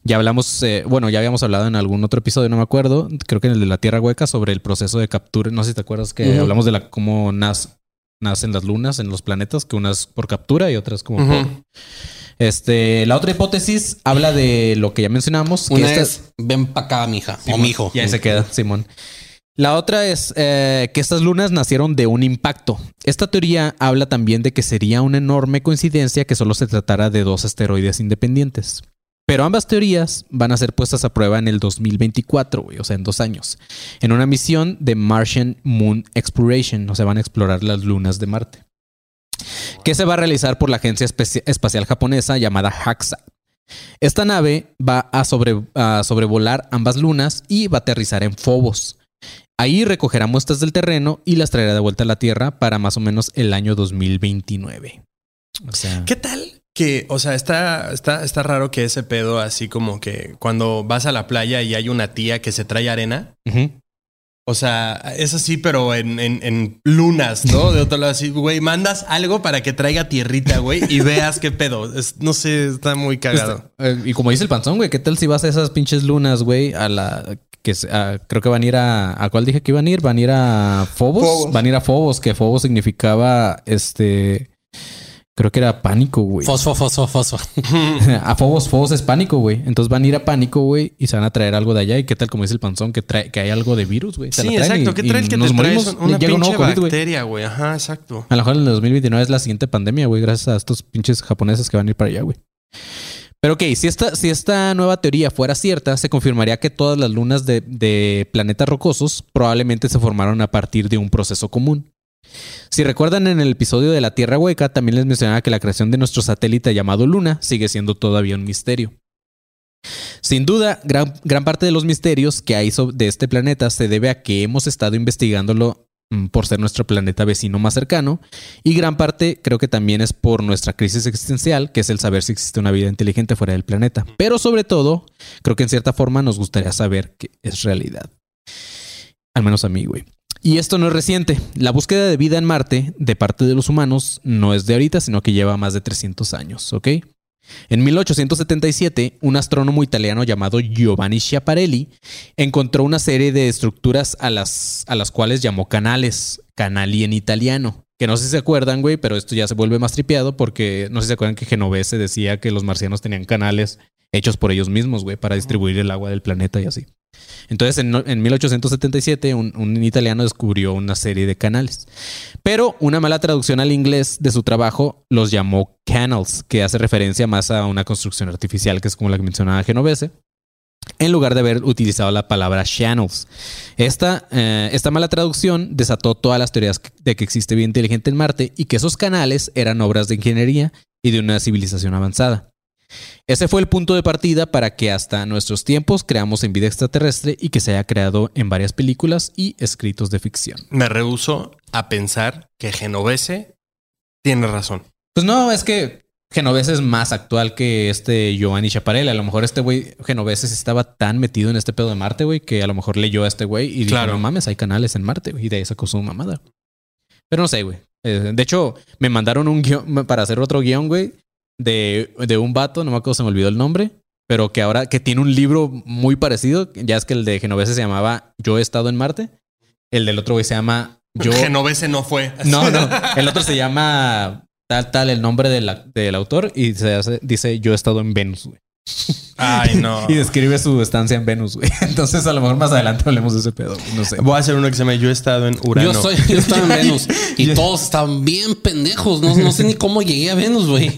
Ya hablamos, eh, bueno, ya habíamos hablado en algún otro episodio, no me acuerdo, creo que en el de la Tierra Hueca, sobre el proceso de captura. No sé si te acuerdas que hablamos de la, cómo nacen las lunas en los planetas, que unas por captura y otras como por... Este, la otra hipótesis habla de lo que ya mencionamos. que Una esta- es, ven para acá, mija, o mijo. Y ahí se queda, Simón. La otra es eh, que estas lunas nacieron de un impacto. Esta teoría habla también de que sería una enorme coincidencia que solo se tratara de dos asteroides independientes. Pero ambas teorías van a ser puestas a prueba en el 2024, güey, o sea, en dos años, en una misión de Martian Moon Exploration, o sea, van a explorar las lunas de Marte, que se va a realizar por la agencia espacial japonesa llamada JAXA. Esta nave va a, a sobrevolar ambas lunas y va a aterrizar en Phobos. Ahí recogerá muestras del terreno y las traerá de vuelta a la Tierra para más o menos el año 2029. O sea, ¿Qué tal? Que, o sea, está, está, está raro que ese pedo, así como que cuando vas a la playa y hay una tía que se trae arena. O sea, es así, pero en, en- en lunas, ¿no? De otro lado, así, güey, mandas algo para que traiga tierrita, güey, y veas qué pedo. Es- no sé, está muy cagado. Eh, y como dice el panzón, güey, ¿qué tal si vas a esas pinches lunas, güey? A la que se- a- creo que van a ir a ¿a cuál dije que iban a ir? Van a ir a Fobos, Phobos. van a ir a Fobos, que Fobos significaba este creo que era pánico, güey. Fosfo, fosfo, fosfo. a Fobos, Fobos es pánico, güey. Entonces van a ir a pánico, güey, y se van a traer algo de allá. ¿Y qué tal como dice el panzón que trae que hay algo de virus, güey? Sí, exacto. y- ¿Qué y traes que nos te morimos. Una un pinche COVID, bacteria, güey. Ajá, exacto. A lo mejor en el 2029 es la siguiente pandemia, güey, gracias a estos pinches japoneses que van a ir para allá, güey. Pero ok, si esta, si esta nueva teoría fuera cierta, se confirmaría que todas las lunas de, de planetas rocosos probablemente se formaron a partir de un proceso común. Si recuerdan en el episodio de la Tierra Hueca, también les mencionaba que la creación de nuestro satélite llamado Luna sigue siendo todavía un misterio. Sin duda, gran, gran parte de los misterios que hay de este planeta se debe a que hemos estado investigándolo mm, por ser nuestro planeta vecino más cercano y gran parte creo que también es por nuestra crisis existencial, que es el saber si existe una vida inteligente fuera del planeta. Pero sobre todo, creo que en cierta forma nos gustaría saber que es realidad. Al menos a mí, güey. Y esto no es reciente. La búsqueda de vida en Marte de parte de los humanos no es de ahorita, sino que lleva más de 300 años, ¿ok? En 1877, un astrónomo italiano llamado Giovanni Schiaparelli encontró una serie de estructuras a las, a las cuales llamó canales, canali en italiano. Que no sé si se acuerdan, güey, pero esto ya se vuelve más tripeado porque no sé si se acuerdan que Genovese decía que los marcianos tenían canales hechos por ellos mismos, güey, para distribuir el agua del planeta y así. Entonces, en, en 1877, un, un italiano descubrió una serie de canales. Pero una mala traducción al inglés de su trabajo los llamó canals, que hace referencia más a una construcción artificial, que es como la que mencionaba Genovese, en lugar de haber utilizado la palabra channels. Esta, eh, esta mala traducción desató todas las teorías de que existe vida inteligente en Marte y que esos canales eran obras de ingeniería y de una civilización avanzada. Ese fue el punto de partida para que hasta nuestros tiempos creamos en vida extraterrestre y que se haya creado en varias películas y escritos de ficción. Me rehuso a pensar que Genovese tiene razón. Pues no, es que Genovese es más actual que este Giovanni Chaparella. A lo mejor este güey Genovese estaba tan metido en este pedo de Marte, güey, que a lo mejor leyó a este güey y dijo, Claro. no mames, hay canales en Marte, güey, y de ahí sacó su mamada. Pero no sé, güey. Eh, de hecho, me mandaron un guion para hacer otro guion, güey, de, de un vato, no me acuerdo, se me olvidó el nombre, pero que ahora que tiene un libro muy parecido, ya es que el de Genovese se llamaba Yo he estado en Marte. El del otro güey se llama Yo... Genovese no fue. No, no. El otro se llama tal, tal, el nombre de la- del autor y se hace, dice yo he estado en Venus, güey. Ay, no. Y describe su estancia en Venus, güey. Entonces a lo mejor más adelante hablemos de ese pedo, no sé. Voy a hacer uno que se llama Yo he estado en Urano. Yo, estoy, yo estaba en Venus y todos estaban bien pendejos. No, no sé ni cómo llegué a Venus, güey.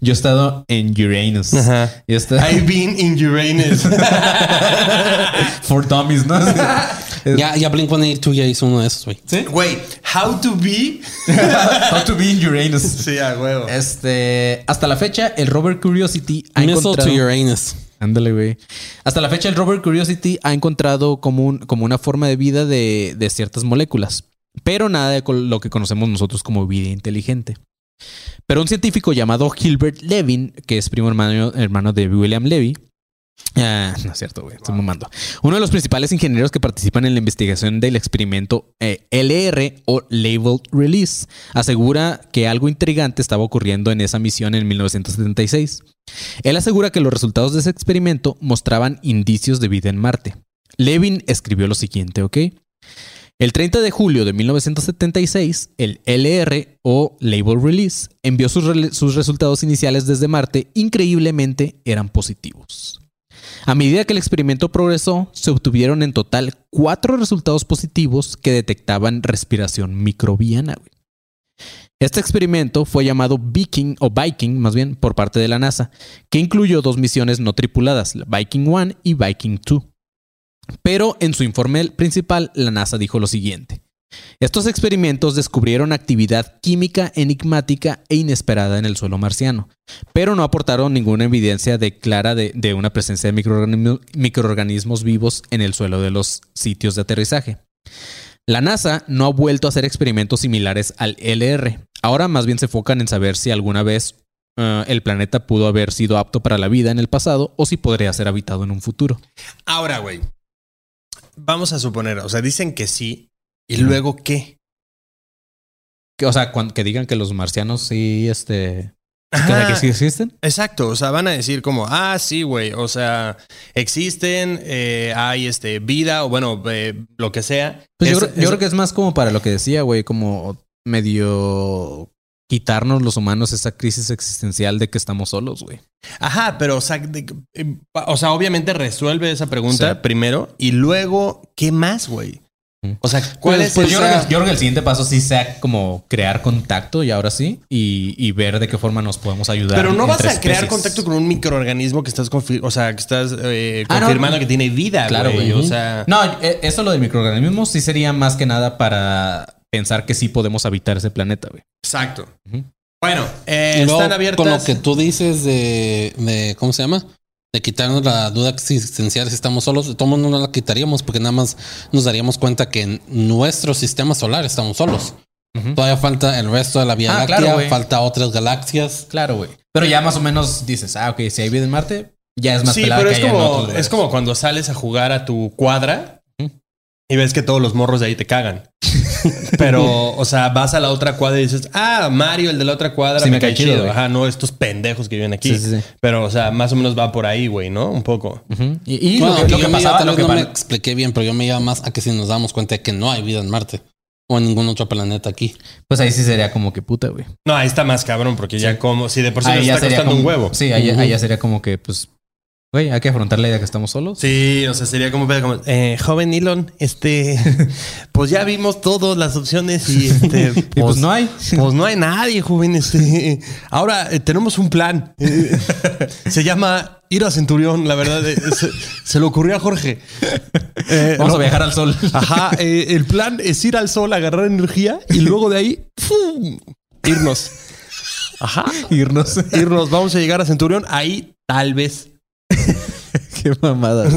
Yo he estado en Uranus. Ajá. Y está I've been in Uranus. for dummies, ¿no? Ya, ya Blink 182 ya hizo uno de esos, güey. ¿Sí? Wait, how to be? How to be in Uranus. Sí, a huevo. Este, hasta la fecha, el rover Curiosity ha Missile to encontrado... Uranus. Ándale, güey. Hasta la fecha, el rover Curiosity ha encontrado como, un- como una forma de vida de, de ciertas moléculas, pero nada de lo que conocemos nosotros como vida inteligente. Pero un científico llamado Gilbert Levin, que es primo hermano, hermano de William Levy, ah, no es cierto, güey, estoy mamando. Uno de los principales ingenieros que participan en la investigación del experimento eh, LR o Labeled Release asegura que algo intrigante estaba ocurriendo en esa misión en 1976. Él asegura que los resultados de ese experimento mostraban indicios de vida en Marte. Levin escribió lo siguiente, ¿ok? El 30 de julio de 1976, el LR o Label Release envió sus resultados iniciales desde Marte, increíblemente eran positivos. A medida que el experimento progresó, se obtuvieron en total cuatro resultados positivos que detectaban respiración microbiana. Este experimento fue llamado Viking o Viking, más bien, por parte de la NASA, que incluyó dos misiones no tripuladas, la Viking 1 y Viking 2. Pero en su informe principal, la NASA dijo lo siguiente. Estos experimentos descubrieron actividad química enigmática e inesperada en el suelo marciano, pero no aportaron ninguna evidencia de clara de, una presencia de microorganismo- microorganismos vivos en el suelo de los sitios de aterrizaje. La NASA no ha vuelto a hacer experimentos similares al LR. Ahora más bien se enfocan en saber si alguna vez eh, el planeta pudo haber sido apto para la vida en el pasado o si podría ser habitado en un futuro. Ahora, güey. vamos a suponer, o sea, dicen que sí, y luego qué. Que, o sea, cuan- que digan que los marcianos sí, este... Ajá. que sí existen. Exacto, o sea, van a decir como, ah, sí, güey, o sea, existen, eh, hay este vida o bueno, eh, lo que sea. Pues yo, creo, yo es- creo que es más como para lo que decía, güey, como medio quitarnos los humanos esa crisis existencial de que estamos solos, güey. Ajá, pero o sea, de- eh, o sea, obviamente resuelve esa pregunta Sí. primero y luego, ¿qué más, güey? O sea, ¿cuál Pues, es pues, el- yo, creo que, yo creo que el siguiente paso sí sea como crear contacto y ahora sí, y, y ver de qué forma nos podemos ayudar. Pero no vas a crear contacto con un microorganismo que estás, o sea, que estás eh, Ah, no, confirmando que tiene vida, Claro, güey. O sea, No, eh, eso lo de microorganismos sí sería más que nada para pensar que sí podemos habitar ese planeta, güey. exacto. Bueno, eh, están abiertas. Con lo que tú dices de, de ¿cómo se llama? De quitarnos la duda existencial si estamos solos, de todo mundo no la quitaríamos porque nada más nos daríamos cuenta que en nuestro sistema solar estamos solos. Todavía falta el resto de la Vía Ah, Láctea, claro, falta otras galaxias. Claro, güey. Pero ya más o menos dices, ah, ok, si hay vida en Marte, ya es más Sí, pelada pero que es como, es como cuando sales a jugar a tu cuadra y ves que todos los morros de ahí te cagan. Pero, o sea, vas a la otra cuadra y dices, ah, Mario, el de la otra cuadra, Sí, me, me cae chido. Ajá, no estos pendejos que viven aquí. Sí, sí, sí. Pero, o sea, más o menos va por ahí, güey, ¿no? Un poco. Ujú. Y, y Bueno, lo que, lo que pasaba, tal lo vez que no me expliqué bien, pero yo me iba más a que si nos damos cuenta de que no hay vida en Marte o en ningún otro planeta aquí. pues ahí sí sería como que puta, güey. No, ahí está más cabrón, porque ya como, si de por sí nos está sería costando como, un huevo. Sí, ahí, ya sería como que, pues, güey, hay que afrontar la idea que estamos solos. Sí, o sea, sería como, como eh, joven Elon, este, pues ya vimos todas las opciones y este, Y pues no hay. Pues no hay nadie, joven. Este. Ahora eh, tenemos un plan. Eh, se llama ir a Centurión, la verdad. eh, se, se le ocurrió a Jorge. Eh, Vamos no, a viajar al sol. Ajá, eh, el plan es ir al sol, agarrar energía y luego de ahí ¡fum! irnos. Ajá. Irnos. Irnos, vamos a llegar a Centurión. Ahí tal vez. Qué mamada.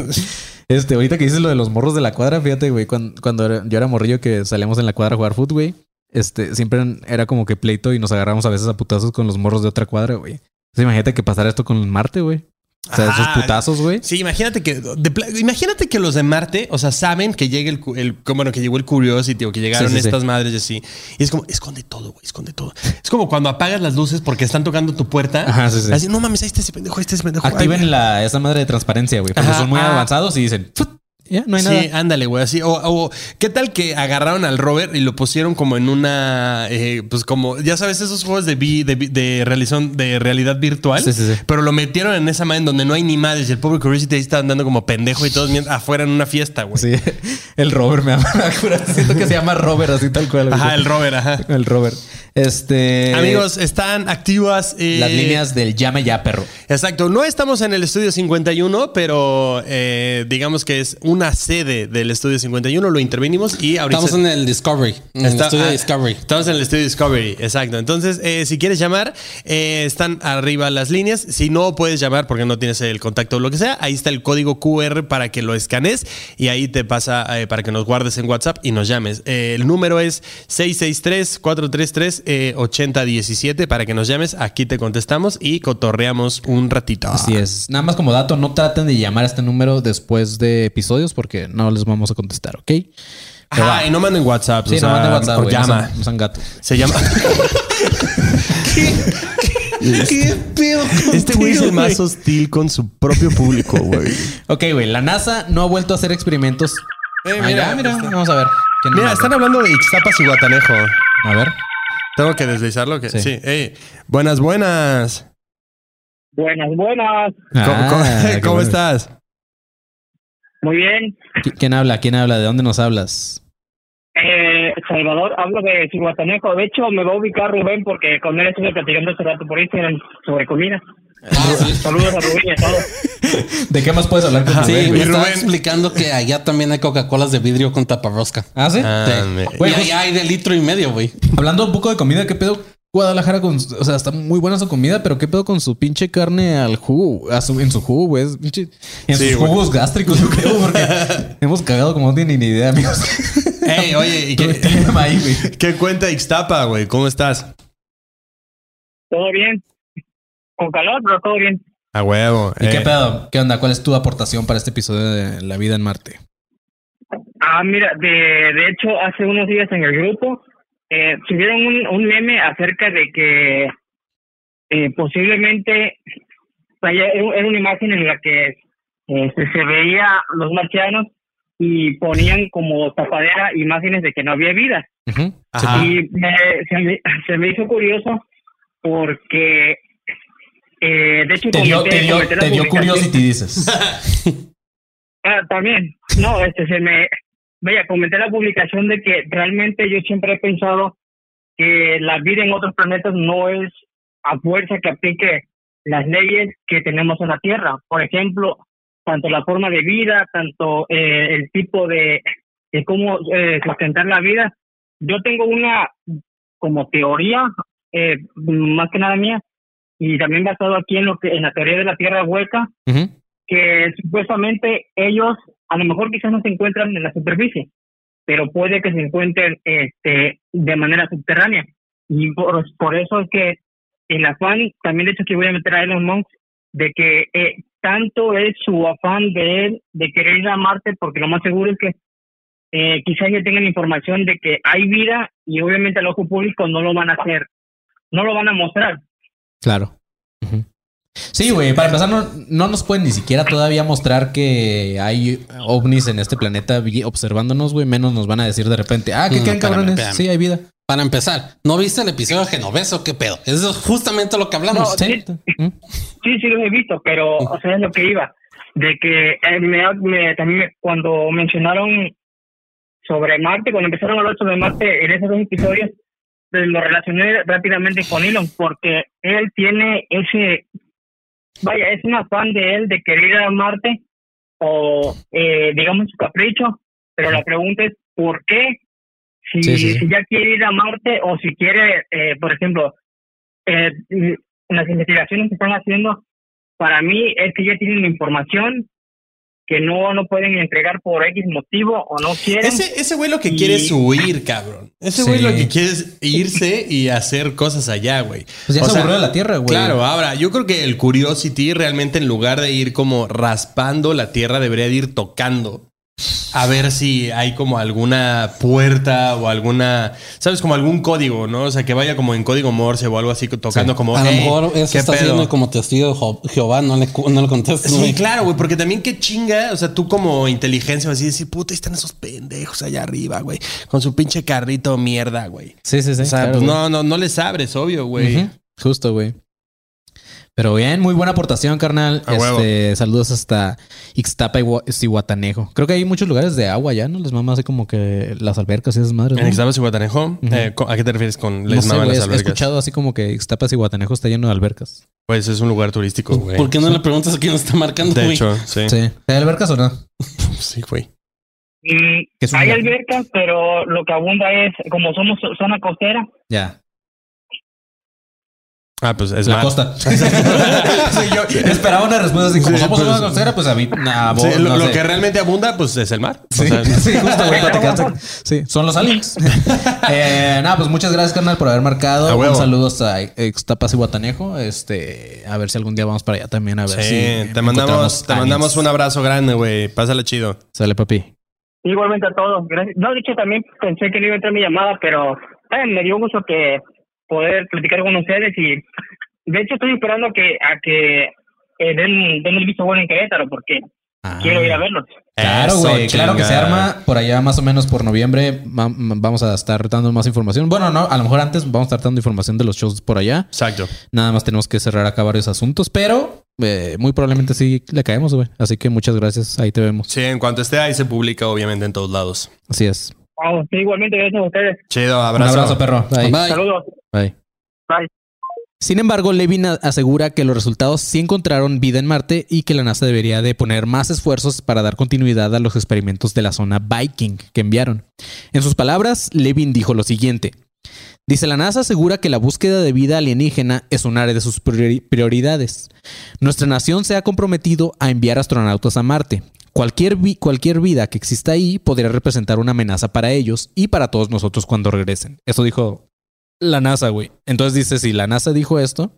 Este, ahorita que dices lo de los morros de la cuadra, fíjate, güey, cuando, yo era morrillo que salíamos en la cuadra a jugar fútbol, güey, este, siempre era como que pleito y nos agarramos a veces a putazos con los morros de otra cuadra, güey. Entonces, imagínate que pasara esto con Marte, güey. O sea, Ajá. esos putazos, güey. Sí, imagínate que de imagínate que los de Marte, o sea, saben que llega el, el bueno, que llegó el Curiosity o que llegaron Sí, sí, sí. estas madres y así. Y es como, esconde todo, güey, esconde todo. Es como cuando apagas las luces porque están tocando tu puerta. Ajá, sí, sí. Así, no mames, ahí está ese pendejo, ahí está ese pendejo. Ay, Activen la, esa madre de transparencia, güey. Porque Ajá, son muy ah. avanzados y dicen, "Fut", ya, no hay sí, nada. ándale, güey, así. O, o, ¿qué tal que agarraron al Robert y lo pusieron como en una, eh, pues como, ya sabes, esos juegos de, vi- de, de, de realidad virtual? Sí, sí, sí. Pero lo metieron en esa madre en donde no hay ni madres y el pobre Curiosity ahí está andando como pendejo y todos afuera en una fiesta, güey. Sí, el Robert me ama. Siento que se llama Robert, así tal cual. Ajá, el Robert, ajá. El Robert. Este. Amigos, están activas eh, Las líneas del llame ya, perro. Exacto, no estamos en el estudio 51, pero eh, digamos que es una sede del estudio 51, lo intervenimos y ahorita... Estamos en el Discovery, en el Está- estudio ah, Discovery. Estamos en el estudio Discovery, exacto. Entonces, eh, si quieres llamar, eh, están arriba las líneas. Si no puedes llamar porque no tienes el contacto o lo que sea, ahí está el código QR para que lo escanes y ahí te pasa eh, para que nos guardes en WhatsApp y nos llames. Eh, el número es 663-433-8017 para que nos llames. Aquí te contestamos y cotorreamos un ratito. Así es. Nada más como dato, no traten de llamar a este número después de episodios porque no les vamos a contestar, ¿ok? Pero Ajá, va. y no manden WhatsApp. Sí, o sea, no manden WhatsApp. No llama. no. Se llama. ¿Qué pedo Este güey es el más hostil con su propio público, güey. Ok, güey. La NASA no ha vuelto a hacer experimentos. Eh, Ah, mira, ya, mira, está- vamos a ver. ¿Quién Mira, están habla? hablando de Ixtapas y Guatanejo. A ver. Tengo que deslizarlo. Que... Sí. Sí. Ey, buenas, buenas. Buenas, buenas. ¿Cómo, cómo- Ah, cómo bueno. estás? Muy bien. ¿Qui- ¿Quién habla? ¿Quién habla? ¿De dónde nos hablas? Eh, Salvador, hablo de Cihuatanejo. De hecho, me va a ubicar Rubén porque con él estuve platicando hace rato por Instagram sobre comida. Ah, sí. Saludos a Rubén y a todos. ¿De qué más puedes hablar con Sí, Rubén, me güey? estaba explicando que allá también hay Coca-Colas de vidrio con taparrosca. ¿Ah, sí? Ah, Sí. me- Güey, y allá hay de litro y medio, güey. Hablando un poco de comida, ¿qué pedo? Guadalajara con, o sea, está muy buena su comida, pero qué pedo con su pinche carne al jugo, a su, en su jugo, güey, es pinche- en Sí, sus güey. jugos gástricos, yo creo, porque hemos cagado como no tienen ni idea, amigos. Ey, oye, ¿y qué, el tema ahí, güey. qué cuenta Ixtapa, güey? ¿Cómo estás? ¿Todo bien? Con calor, pero todo bien. A huevo. ¿Y qué eh. pedo? ¿Qué onda? ¿Cuál es tu aportación para este episodio de La vida en Marte? Ah, mira, de, de hecho, hace unos días en el grupo eh, subieron un, un meme acerca de que eh, posiblemente era una imagen en la que eh, se, se veía los marcianos y ponían como tapadera imágenes de que no había vida. Y me, se, me, se me hizo curioso porque, eh, de hecho, Te dio, comenté- te dio, te dio curiosity, dices. Ah, también. No, este se me. Vaya, comenté la publicación de que realmente yo siempre he pensado que la vida en otros planetas no es a fuerza que aplique las leyes que tenemos en la Tierra. Por ejemplo, tanto la forma de vida, tanto eh, el tipo de, de cómo eh, sustentar la vida. Yo tengo una como teoría, eh, más que nada mía, y también basado aquí en lo que en la teoría de la Tierra hueca, que supuestamente ellos a lo mejor quizás no se encuentran en la superficie, pero puede que se encuentren este, de manera subterránea. Y por, por eso es que el afán, también de hecho que voy a meter a Elon Musk, de que eh, tanto es su afán de él de querer ir a Marte, porque lo más seguro es que eh, quizás ya tengan información de que hay vida y obviamente al ojo público no lo van a hacer, no lo van a mostrar. Claro. Sí, güey, para empezar, no, no nos pueden ni siquiera todavía mostrar que hay ovnis en este planeta vi- observándonos, güey. Menos nos van a decir de repente, ah, ¿qué No, creen, espérame, cabrones? Sí, hay vida. Para empezar, ¿no viste el episodio de Genovés o qué pedo? Eso es justamente lo que hablamos. No, Sí. ¿Mm? Sí, sí los he visto, pero o sea, es lo que iba. De que eh, me, me- también me- cuando mencionaron sobre Marte, cuando empezaron a hablar sobre Marte en esos dos episodios, pues lo relacioné rápidamente con Elon, porque él tiene ese, vaya, es un afán de él de querer ir a Marte, o eh, digamos su capricho, pero la pregunta es, ¿por qué? Si, Sí, sí, sí. si ya quiere ir a Marte o si quiere, eh, por ejemplo, eh, las investigaciones que están haciendo, para mí es que ya tienen información que no, no pueden entregar por X motivo o no quieren. Ese, ese güey lo que Y- quiere es huir, cabrón. Ese güey Sí. lo que quiere es irse y hacer cosas allá, güey. Pues ya O se sea, aburrió de la Tierra, güey. Claro, ahora, yo creo que el Curiosity realmente en lugar de ir como raspando la Tierra, debería de ir tocando. A ver si hay como alguna puerta o alguna, ¿sabes? Como algún código, ¿no? O sea, que vaya como en código Morse o algo así, tocando Sí. como... A lo "Hey, mejor eso ¿qué está pedo?". haciendo como testigo de Jehová, no le, no le contestes. Sí, claro, güey, porque también qué chinga, o sea, tú como inteligencia vas a decir, puta, ahí están esos pendejos allá arriba, güey, con su pinche carrito mierda, güey. Sí, sí, sí. O sea, claro, pues güey. no, no, no les abres, obvio, güey. Justo, güey. Pero bien, muy buena aportación, carnal. A huevo. Este, saludos hasta Ixtapa y Cihuatanejo. Creo que hay muchos lugares de agua ya, ¿no? Les mama así como que las albercas y esas madres. En ¿no? Ixtapa, Cihuatanejo, Ujú. eh, ¿a qué te refieres con No les sé, maman güey, las he albercas? escuchado así como que Ixtapa y Guatanejo está lleno de albercas. Pues es un lugar turístico, güey. ¿Por qué no le preguntas a quién está marcando, De güey? hecho, sí. Sí. ¿Hay albercas o no? Sí, güey. Mm, hay albercas, pero lo que abunda es, como somos zona costera, Ya. Ah, pues es la costa. Sí, yo esperaba una respuesta así como Sí, somos pues- una costera, pues a mí, nah, Sí, lo, no lo sé. que realmente abunda, pues es el mar. Sí, O sea, sí, justo, güey, Sí, son los aliens. eh, nada, pues muchas gracias, carnal, por haber marcado. A huevo. Un saludo hasta Ixtapas y Guatanejo. Este, a ver si algún día vamos para allá también. A ver sí, si te mandamos, te aliens. mandamos un abrazo grande, güey. Pásale chido. Sale, papi. igualmente a todos. Gracias. No, de hecho también pensé que no iba a entrar mi llamada, pero eh, me dio gusto que poder platicar con ustedes y de hecho estoy esperando que a que eh, den, den el visto bueno en Querétaro porque Ah. quiero ir a verlos. Claro, güey. Claro que se arma. Por allá más o menos por noviembre va- vamos a estar dando más información. Bueno, no, a lo mejor antes vamos a estar dando información de los shows por allá. Exacto. Nada más tenemos que cerrar acá varios asuntos, pero eh, muy probablemente sí le caemos, güey. Así que muchas gracias. Ahí te vemos. Sí, en cuanto esté ahí se publica, obviamente, en todos lados. Así es. Igualmente gracias a ustedes. Chido, Un abrazo. abrazo, perro. Bye. Bye. Saludos. Bye. Bye. Sin embargo, Levin asegura que los resultados sí encontraron vida en Marte y que la NASA debería de poner más esfuerzos para dar continuidad a los experimentos de la zona Viking que enviaron. En sus palabras, Levin dijo lo siguiente. Dice, la NASA asegura que la búsqueda de vida alienígena es un área de sus priori- prioridades. Nuestra nación se ha comprometido a enviar astronautas a Marte. Cualquier, vi- cualquier vida que exista ahí podría representar una amenaza para ellos y para todos nosotros cuando regresen. Eso dijo la NASA, güey. Entonces dice, si la NASA dijo esto,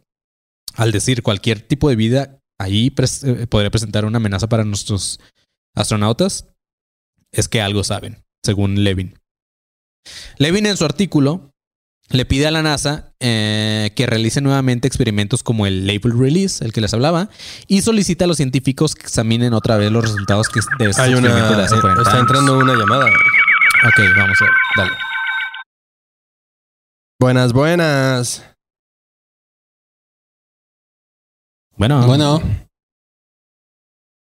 al decir cualquier tipo de vida ahí eh, podría presentar una amenaza para nuestros astronautas, es que algo saben. según Levin. Levin en su artículo le pide a la NASA eh, que realice nuevamente experimentos como el label release, el que les hablaba, y solicita a los científicos que examinen otra vez los resultados que de estos Hay una. de hace 40 Está años. entrando una llamada. Ok, vamos a ver. Dale. Buenas, buenas. Bueno, Bueno,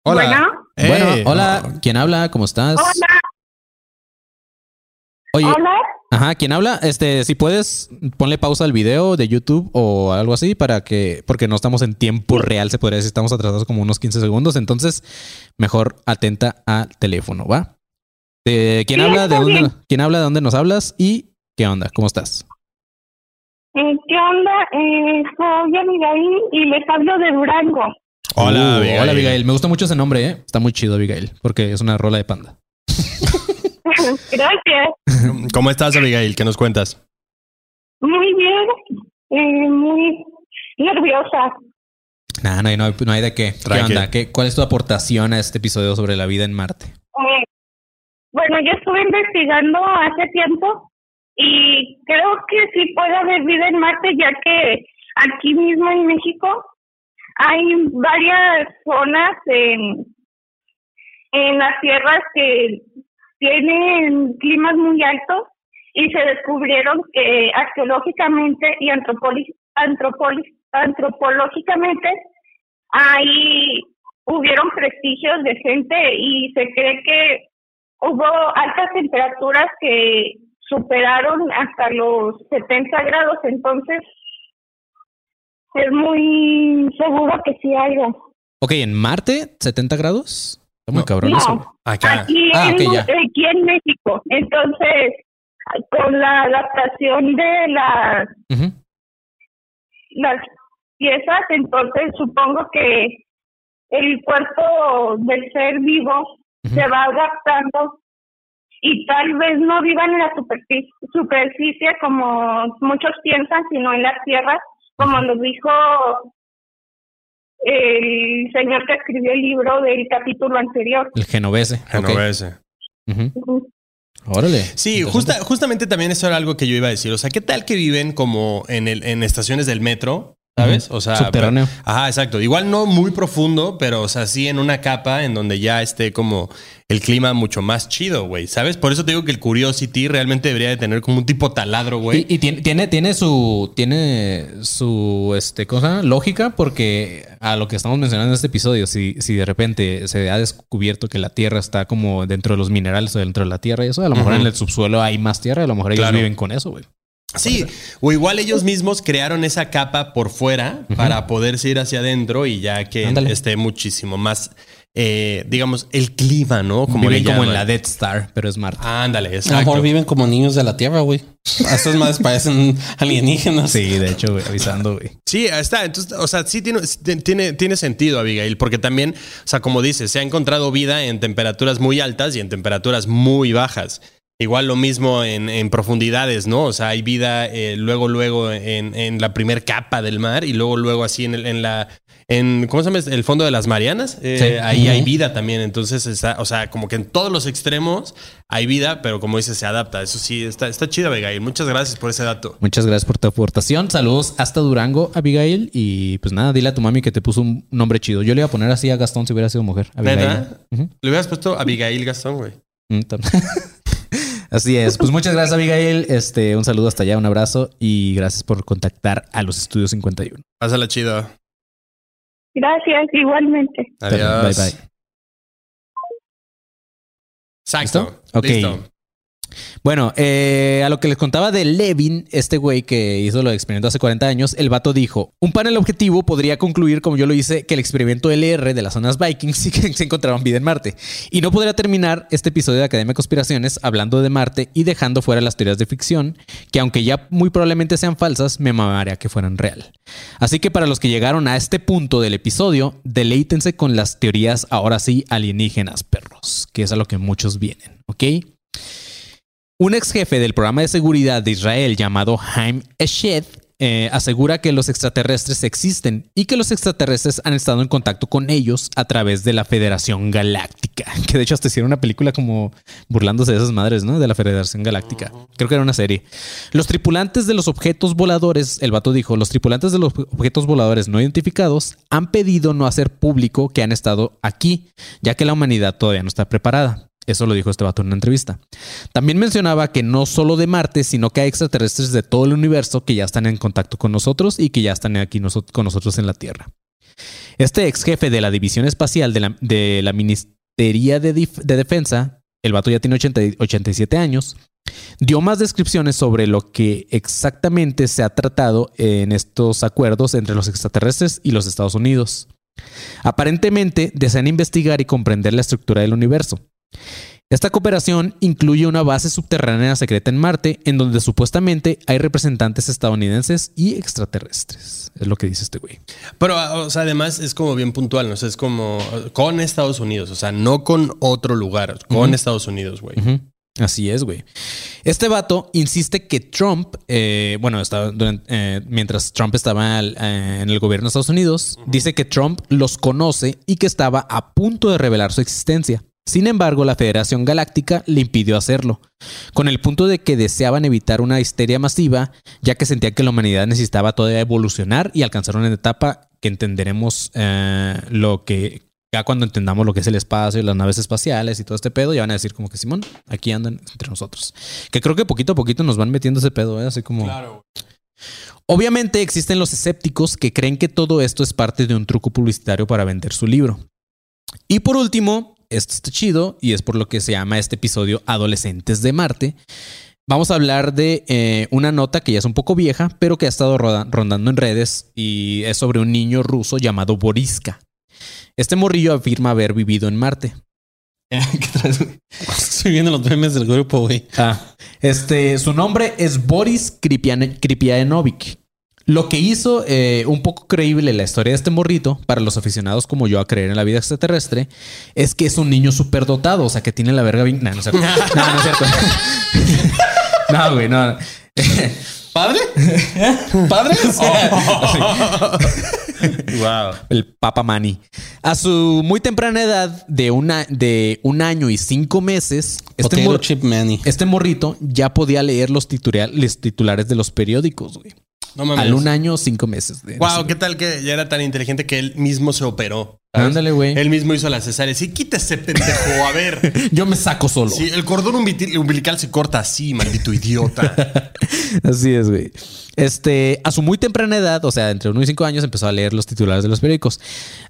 Hola. Bueno, bueno, Eh, hola. ¿Quién habla? ¿Cómo estás? hola, Oye, hola. ajá, ¿quién habla? Este, si puedes, ponle pausa al video de YouTube o algo así para que, porque no estamos en tiempo real, se podría decir, estamos atrasados como unos 15 segundos, entonces mejor atenta al teléfono, ¿va? Eh, ¿Quién Sí, habla? ¿De dónde? ¿Quién habla? ¿De dónde nos hablas? ¿Y qué onda? ¿Cómo estás? Eh, ¿Qué onda? Eh, soy Abigail y les hablo de Durango. Hola, Uh, Abigail. Hola, Abigail. Me gusta mucho ese nombre, ¿eh? Está muy chido, Abigail, porque es una rola de panda. Gracias. ¿Cómo estás, Abigail? ¿Qué nos cuentas? Muy bien. Eh, muy nerviosa. Nah, no, hay, no, hay, no hay de qué. ¿Qué onda? ¿Qué, ¿Cuál es tu aportación a este episodio sobre la vida en Marte? Eh, bueno, yo estuve investigando hace tiempo y creo que sí puede haber vida en Marte, ya que aquí mismo en México hay varias zonas en, en las tierras que tienen climas muy altos y se descubrieron que arqueológicamente y antropológicamente hay hubieron prestigios de gente y se cree que hubo altas temperaturas que superaron hasta los 70 grados, entonces es muy seguro que sí haya. Ok, en Marte, 70 grados. Está muy cabrón No. eso. güey. Acá. Aquí, Ah, en, ya. aquí en México, entonces con la adaptación de las las piezas, entonces supongo que el cuerpo del ser vivo se va adaptando y tal vez no vivan en la superficie, superficie como muchos piensan, sino en las tierras, como nos dijo el señor que escribió el libro del capítulo anterior. El genovese. Genovese. Ujú. Órale. Sí, justa- justamente también eso era algo que yo iba a decir. O sea, ¿qué tal que viven como en, el, en estaciones del metro? ¿Sabes? O sea, Subterráneo. Ajá, exacto. Igual no muy profundo, pero o sea, sí en una capa en donde ya esté como el clima mucho más chido, güey. ¿Sabes? Por eso te digo que el Curiosity realmente debería de tener como un tipo taladro, güey. Y, y tiene, tiene, tiene su, tiene su, este, cosa lógica porque a lo que estamos mencionando en este episodio, si, si de repente se ha descubierto que la Tierra está como dentro de los minerales o dentro de la Tierra y eso, a lo mejor en el subsuelo hay más tierra, a lo mejor ellos Claro. viven con eso, güey. Sí, o igual ellos mismos crearon esa capa por fuera para poderse ir hacia adentro y ya que Ándale. esté muchísimo más, eh, digamos, el clima, ¿no? Como viven como en la Death Star, pero es Marte. Ándale, a lo exacto. mejor viven como niños de la Tierra, güey. A estos más parecen alienígenas. Sí, de hecho, güey, avisando, güey. Sí, está. Entonces, o sea, sí tiene, tiene, tiene sentido, Abigail, porque también, o sea, como dices, se ha encontrado vida en temperaturas muy altas y en temperaturas muy bajas. Igual lo mismo en, en profundidades, ¿no? O sea, hay vida eh, luego, luego en, en la primer capa del mar y luego, luego así en, el- en la, en, ¿cómo se llama? El fondo de las Marianas. Eh, Sí. Ahí hay vida también. Entonces, está, o sea, como que en todos los extremos hay vida, pero como dices, se adapta. Eso sí, está, está chido, Abigail. Muchas gracias por ese dato. Muchas gracias por tu aportación. Saludos hasta Durango, Abigail. Y pues nada, dile a tu mami que te puso un nombre chido. Yo le iba a poner así a Gastón si hubiera sido mujer. Abigail. Le hubieras puesto Abigail Gastón, güey. Mm, Así es. Pues muchas gracias, Abigail. Este, un saludo hasta allá, un abrazo y gracias por contactar a los estudios 51. Pásala chido. Gracias, igualmente. Adiós. Bye bye. Exacto. ¿Listo? Ok. Listo. Bueno, eh, a lo que les contaba de Levin, este güey que hizo lo de experimento hace 40 años, el vato dijo, un panel objetivo podría concluir, como yo lo hice, que el experimento LR de las zonas Vikings sí que se encontraban vida en Marte. Y no podría terminar este episodio de Academia de Conspiraciones hablando de Marte y dejando fuera las teorías de ficción, que aunque ya muy probablemente sean falsas, me mamaría que fueran real. Así que para los que llegaron a este punto del episodio, deleítense con las teorías ahora sí alienígenas, perros, que es a lo que muchos vienen, ¿ok? Un ex jefe del programa de seguridad de Israel llamado Haim Eshed eh, asegura que los extraterrestres existen y que los extraterrestres han estado en contacto con ellos a través de la Federación Galáctica. Que de hecho hasta hicieron una película como burlándose de esas madres, ¿no? De la Federación Galáctica. Creo que era una serie. Los tripulantes de los objetos voladores, el vato dijo, los tripulantes de los objetos voladores no identificados han pedido no hacer público que han estado aquí, ya que la humanidad todavía no está preparada. Eso lo dijo este vato en una entrevista. También mencionaba que no solo de Marte, sino que hay extraterrestres de todo el universo que ya están en contacto con nosotros y que ya están aquí con nosotros en la Tierra. Este ex jefe de la División Espacial de la, de la Ministería de, de Defensa, el vato ya tiene 80 y- 87 años, dio más descripciones sobre lo que exactamente se ha tratado en estos acuerdos entre los extraterrestres y los Estados Unidos. Aparentemente desean investigar y comprender la estructura del universo. Esta cooperación incluye una base subterránea secreta en Marte, en donde supuestamente hay representantes estadounidenses y extraterrestres. Es lo que dice este güey. Pero, o sea, además es como bien puntual, ¿no? O sea, es como eh, con Estados Unidos, o sea, no con otro lugar, con Estados Unidos, güey. Así es, güey. Este vato insiste que Trump, eh, bueno, estaba durante- eh, mientras Trump estaba al- eh, en el gobierno de Estados Unidos, dice que Trump los conoce y que estaba a punto de revelar su existencia. Sin embargo, la Federación Galáctica le impidió hacerlo, con el punto de que deseaban evitar una histeria masiva, ya que sentían que la humanidad necesitaba todavía evolucionar y alcanzar una etapa que entenderemos eh, lo que ya cuando entendamos lo que es el espacio, las naves espaciales y todo este pedo, ya van a decir como que Simón, aquí andan entre nosotros. Que creo que poquito a poquito nos van metiendo ese pedo, ¿eh? así como. Obviamente existen los escépticos que creen que todo esto es parte de un truco publicitario para vender su libro. Y por último, esto está chido y es por lo que se llama este episodio Adolescentes de Marte. Vamos a hablar de eh, una nota que ya es un poco vieja, pero que ha estado rondando en redes y es sobre un niño ruso llamado Boriska. Este morrillo afirma haber vivido en Marte. Estoy viendo los memes del grupo, güey. Ah, este, su nombre es Boris Kripian- Kripianovic. Lo que hizo eh, un poco creíble la historia de este morrito, para los aficionados como yo a creer en la vida extraterrestre, es que es un niño súper dotado, o sea, que tiene la verga bien... No, no es cierto. No, no es cierto. No, güey, no. ¿Padre? ¿Padre? Wow. El Papa Manny. A su muy temprana edad de, una, de un año y cinco meses, este, Potato mor- Chip Manny. este morrito ya podía leer los titulares de los periódicos, güey. No mames. Al un año, cinco meses. De Wow, ¿qué tal que ya era tan inteligente que él mismo se operó? Ándale, güey. Él mismo hizo la cesárea. Sí, quítese, pendejo. A ver. Yo me saco solo. Sí, el cordón umbil- umbilical se corta así, maldito idiota. Así es, güey. Este, a su muy temprana edad, o sea, entre uno y cinco años, empezó a leer los titulares de los periódicos.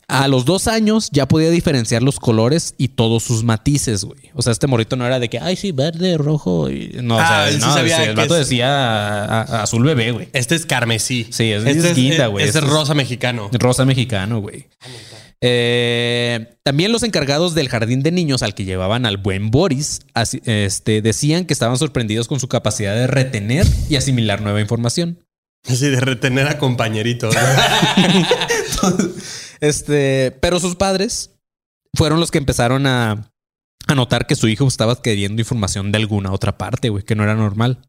A los dos años ya podía diferenciar los colores y todos sus matices, güey. O sea, este morrito no era de que, ay, sí, verde, rojo. Y... No, o Ah, sea, él sí no, sabía ese- el que vato es- decía a- a- azul bebé, güey. Este es carmesí. Sí, es- este es guinda, güey. Este es Este es- rosa mexicano. Rosa mexicano, güey. Eh, también los encargados del jardín de niños al que llevaban al buen Boris así- este, decían que estaban sorprendidos con su capacidad de retener y asimilar nueva información. Así de retener a compañeritos. Este, pero sus padres fueron los que empezaron a, a notar que su hijo estaba queriendo información de alguna otra parte, güey, que no era normal.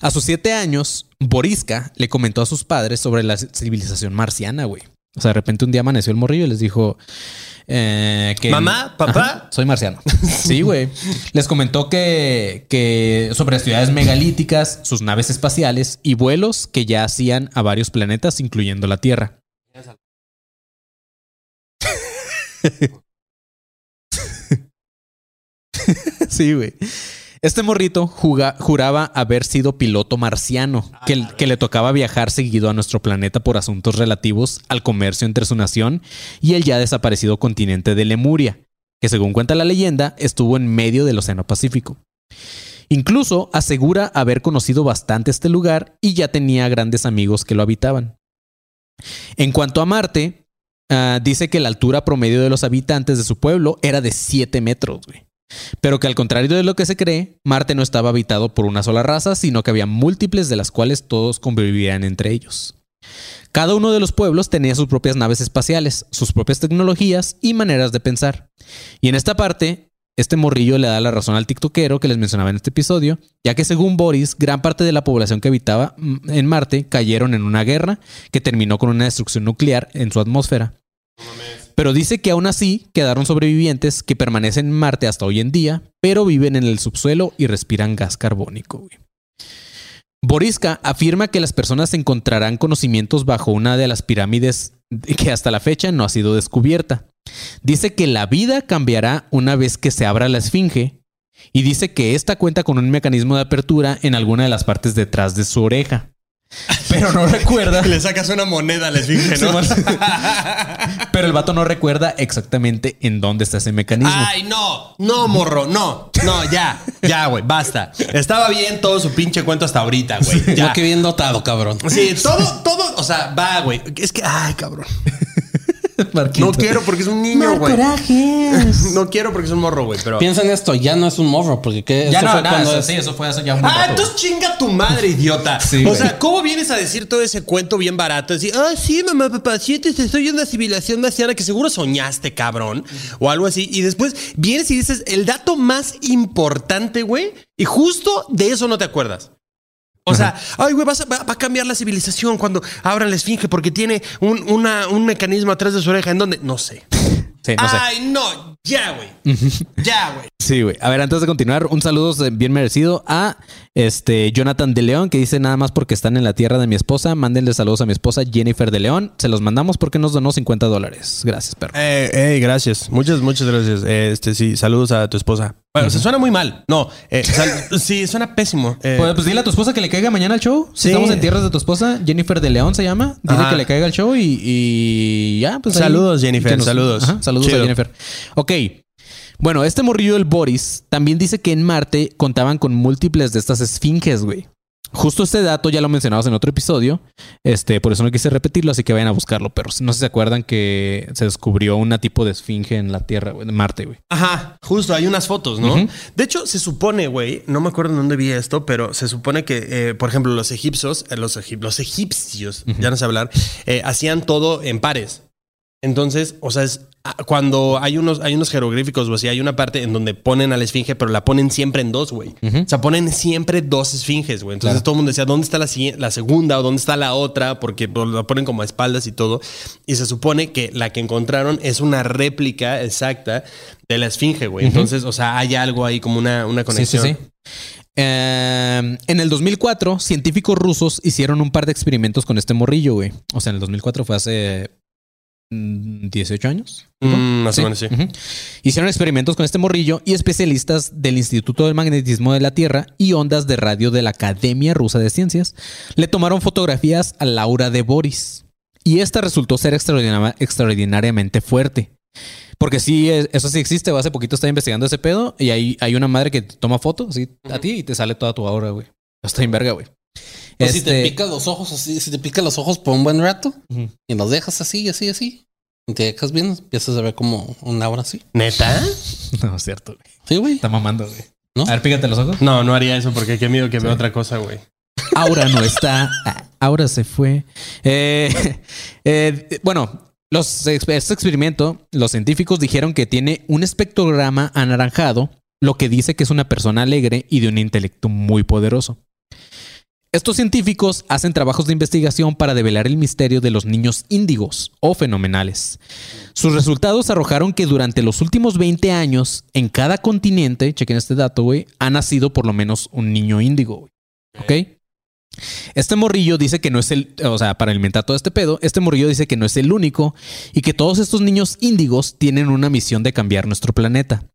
A sus siete años, Boriska le comentó a sus padres sobre la civilización marciana, güey. O sea, de repente un día amaneció el morrillo y les dijo eh, que... Mamá, papá. Ajá, soy marciano. Sí, güey. Les comentó que, que sobre ciudades megalíticas, sus naves espaciales y vuelos que ya hacían a varios planetas, incluyendo la Tierra. Sí, güey. Este morrito juga- juraba haber sido piloto marciano, que, que le tocaba viajar seguido a nuestro planeta por asuntos relativos al comercio entre su nación y el ya desaparecido continente de Lemuria, que según cuenta la leyenda estuvo en medio del Océano Pacífico. Incluso asegura haber conocido bastante este lugar y ya tenía grandes amigos que lo habitaban. En cuanto a Marte, ah, dice que la altura promedio de los habitantes de su pueblo era de 7 metros, güey. Pero que al contrario de lo que se cree, Marte no estaba habitado por una sola raza, sino que había múltiples de las cuales todos convivían entre ellos. Cada uno de los pueblos tenía sus propias naves espaciales, sus propias tecnologías y maneras de pensar. Y en esta parte, este morrillo le da la razón al tiktokero que les mencionaba en este episodio, ya que según Boris, gran parte de la población que habitaba mm, en Marte cayeron en una guerra que terminó con una destrucción nuclear en su atmósfera. Pero dice que aún así quedaron sobrevivientes que permanecen en Marte hasta hoy en día, pero viven en el subsuelo y respiran gas carbónico. güey. Boriska afirma que las personas encontrarán conocimientos bajo una de las pirámides que hasta la fecha no ha sido descubierta. Dice que la vida cambiará una vez que se abra la esfinge y dice que esta cuenta con un mecanismo de apertura en alguna de las partes detrás de su oreja. Pero no recuerda. Le sacas una moneda a la esfinge, ¿no? Pero el vato no recuerda exactamente en dónde está ese mecanismo. Ay, no, no, morro, no, no, ya, ya, güey, basta. Estaba bien todo su pinche cuento hasta ahorita, güey. Ya. Ya. que bien dotado, cabrón. Sí, todo, todo, o sea, va, güey. Es que, ay, cabrón. No quiero porque es un niño, güey. No quiero porque es un morro, güey, pero. Piensa en esto, ya no es un morro, porque ¿qué? Ya Eso no, fue no, cuando eso, es- sí, eso fue hace ya un Ah, rato, entonces chinga tu madre, idiota. Sí, o sea, ¿cómo vienes a decir todo ese cuento bien barato? Decir, ah, sí, mamá, papá, sientes, estoy en una civilización marciana que seguro soñaste, cabrón. O algo así. Y después vienes y dices el dato más importante, güey. Y justo de eso no te acuerdas. O sea, ay, güey, vas a- va, va a cambiar la civilización cuando abran la esfinge porque tiene un, una- un mecanismo atrás de su oreja. ¿En dónde? No sé. Sí, no sé. ay, no, ya, güey. ya, güey. Sí, güey. A ver, antes de continuar, un saludo eh, bien merecido a este Jonathan de León, que dice nada más porque están en la tierra de mi esposa. Mándenle saludos a mi esposa Jennifer de León. Se los mandamos porque nos donó 50 dólares. Gracias, perro. Eh, eh, gracias. Muchas, muchas gracias. Eh, este, sí, saludos a tu esposa. Bueno, se suena muy mal. No, eh, sí, suena pésimo. Eh, Pues, pues dile a tu esposa que le caiga mañana al show. Si Sí. estamos en tierras de tu esposa, Jennifer de León se llama. Dile Ajá. que le caiga al show y, y ya, pues. ahí- Saludos, Jennifer, nos- saludos. Ajá, saludos Chido. a Jennifer. Ok. Bueno, este morrillo del Boris también dice que en Marte contaban con múltiples de estas esfinges, güey. Justo este dato ya lo mencionamos en otro episodio. Este, por eso no quise repetirlo, así que vayan a buscarlo. Pero no sé si se acuerdan que se descubrió un tipo de esfinge en la Tierra, en Marte, güey. Ajá, justo, hay unas fotos, ¿no? De hecho, se supone, güey, no me acuerdo en dónde vi esto, pero se supone que, eh, por ejemplo, los egipcios, eh, los, egip- los egipcios, ya no sé hablar, eh, hacían todo en pares. Entonces, o sea, es, ah, cuando hay unos, hay unos jeroglíficos o así, hay una parte en donde ponen a la esfinge, pero la ponen siempre en dos, güey. Ujú. O sea, ponen siempre dos esfinges, güey. Entonces Claro. todo el mundo decía, ¿dónde está la, la segunda o dónde está la otra? Porque pues, la ponen como a espaldas y todo. Y se supone que la que encontraron es una réplica exacta de la esfinge, güey. Entonces, o sea, hay algo ahí como una, una conexión. Sí, sí, sí. Eh, en el 2004, científicos rusos hicieron un par de experimentos con este morrillo, güey. O sea, en el 2004 fue hace 18 años. Mm, más o menos, sí. Hicieron experimentos con este morrillo y especialistas del Instituto del Magnetismo de la Tierra y ondas de radio de la Academia Rusa de Ciencias le tomaron fotografías a Laura de Boris. Y esta resultó ser extraordinariamente fuerte. Porque sí, es- eso sí existe. Hace poquito estaba investigando ese pedo y hay, hay una madre que toma fotos a ti y te sale toda tu aura, güey. Está en verga, güey. Pues Si te Este- picas los ojos así, si te picas los ojos por un buen rato y los dejas así, así, así, y te dejas bien, empiezas a ver como un aura así. ¿Neta? No, es cierto, güey. Sí, güey. Está mamando, güey. ¿No? A ver, pícate los ojos. No, no haría eso porque qué miedo que vea otra cosa, güey. Aura no está. Aura se fue. Eh, eh, bueno, los, este experimento, los científicos dijeron que tiene un espectrograma anaranjado, lo que dice que es una persona alegre y de un intelecto muy poderoso. Estos científicos hacen trabajos de investigación para develar el misterio de los niños índigos o fenomenales. Sus resultados arrojaron que durante los últimos 20 años, en cada continente, chequen este dato, güey, ha nacido por lo menos un niño índigo, güey. ¿Ok? Este morrillo dice que no es el, o sea, para alimentar todo este pedo, este morrillo dice que no es el único y que todos estos niños índigos tienen una misión de cambiar nuestro planeta.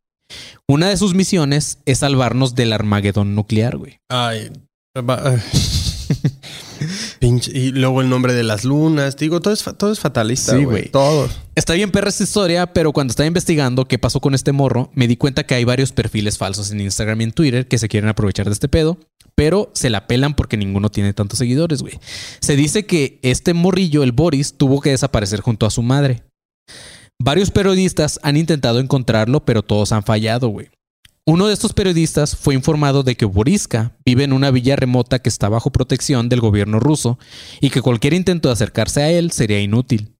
Una de sus misiones es salvarnos del Armagedón nuclear, güey. Ay. Pinche. Y luego el nombre de las lunas. Digo, todo es, todo es fatalista. Sí, güey. Todo. Está bien perra esta historia, pero cuando estaba investigando qué pasó con este morro, me di cuenta que hay varios perfiles falsos en Instagram y en Twitter que se quieren aprovechar de este pedo, pero se la pelan porque ninguno tiene tantos seguidores, güey. Se dice que este morrillo, el Boris, tuvo que desaparecer junto a su madre. Varios periodistas han intentado encontrarlo, pero todos han fallado, güey. Uno de estos periodistas fue informado de que Boriska vive en una villa remota que está bajo protección del gobierno ruso y que cualquier intento de acercarse a él sería inútil.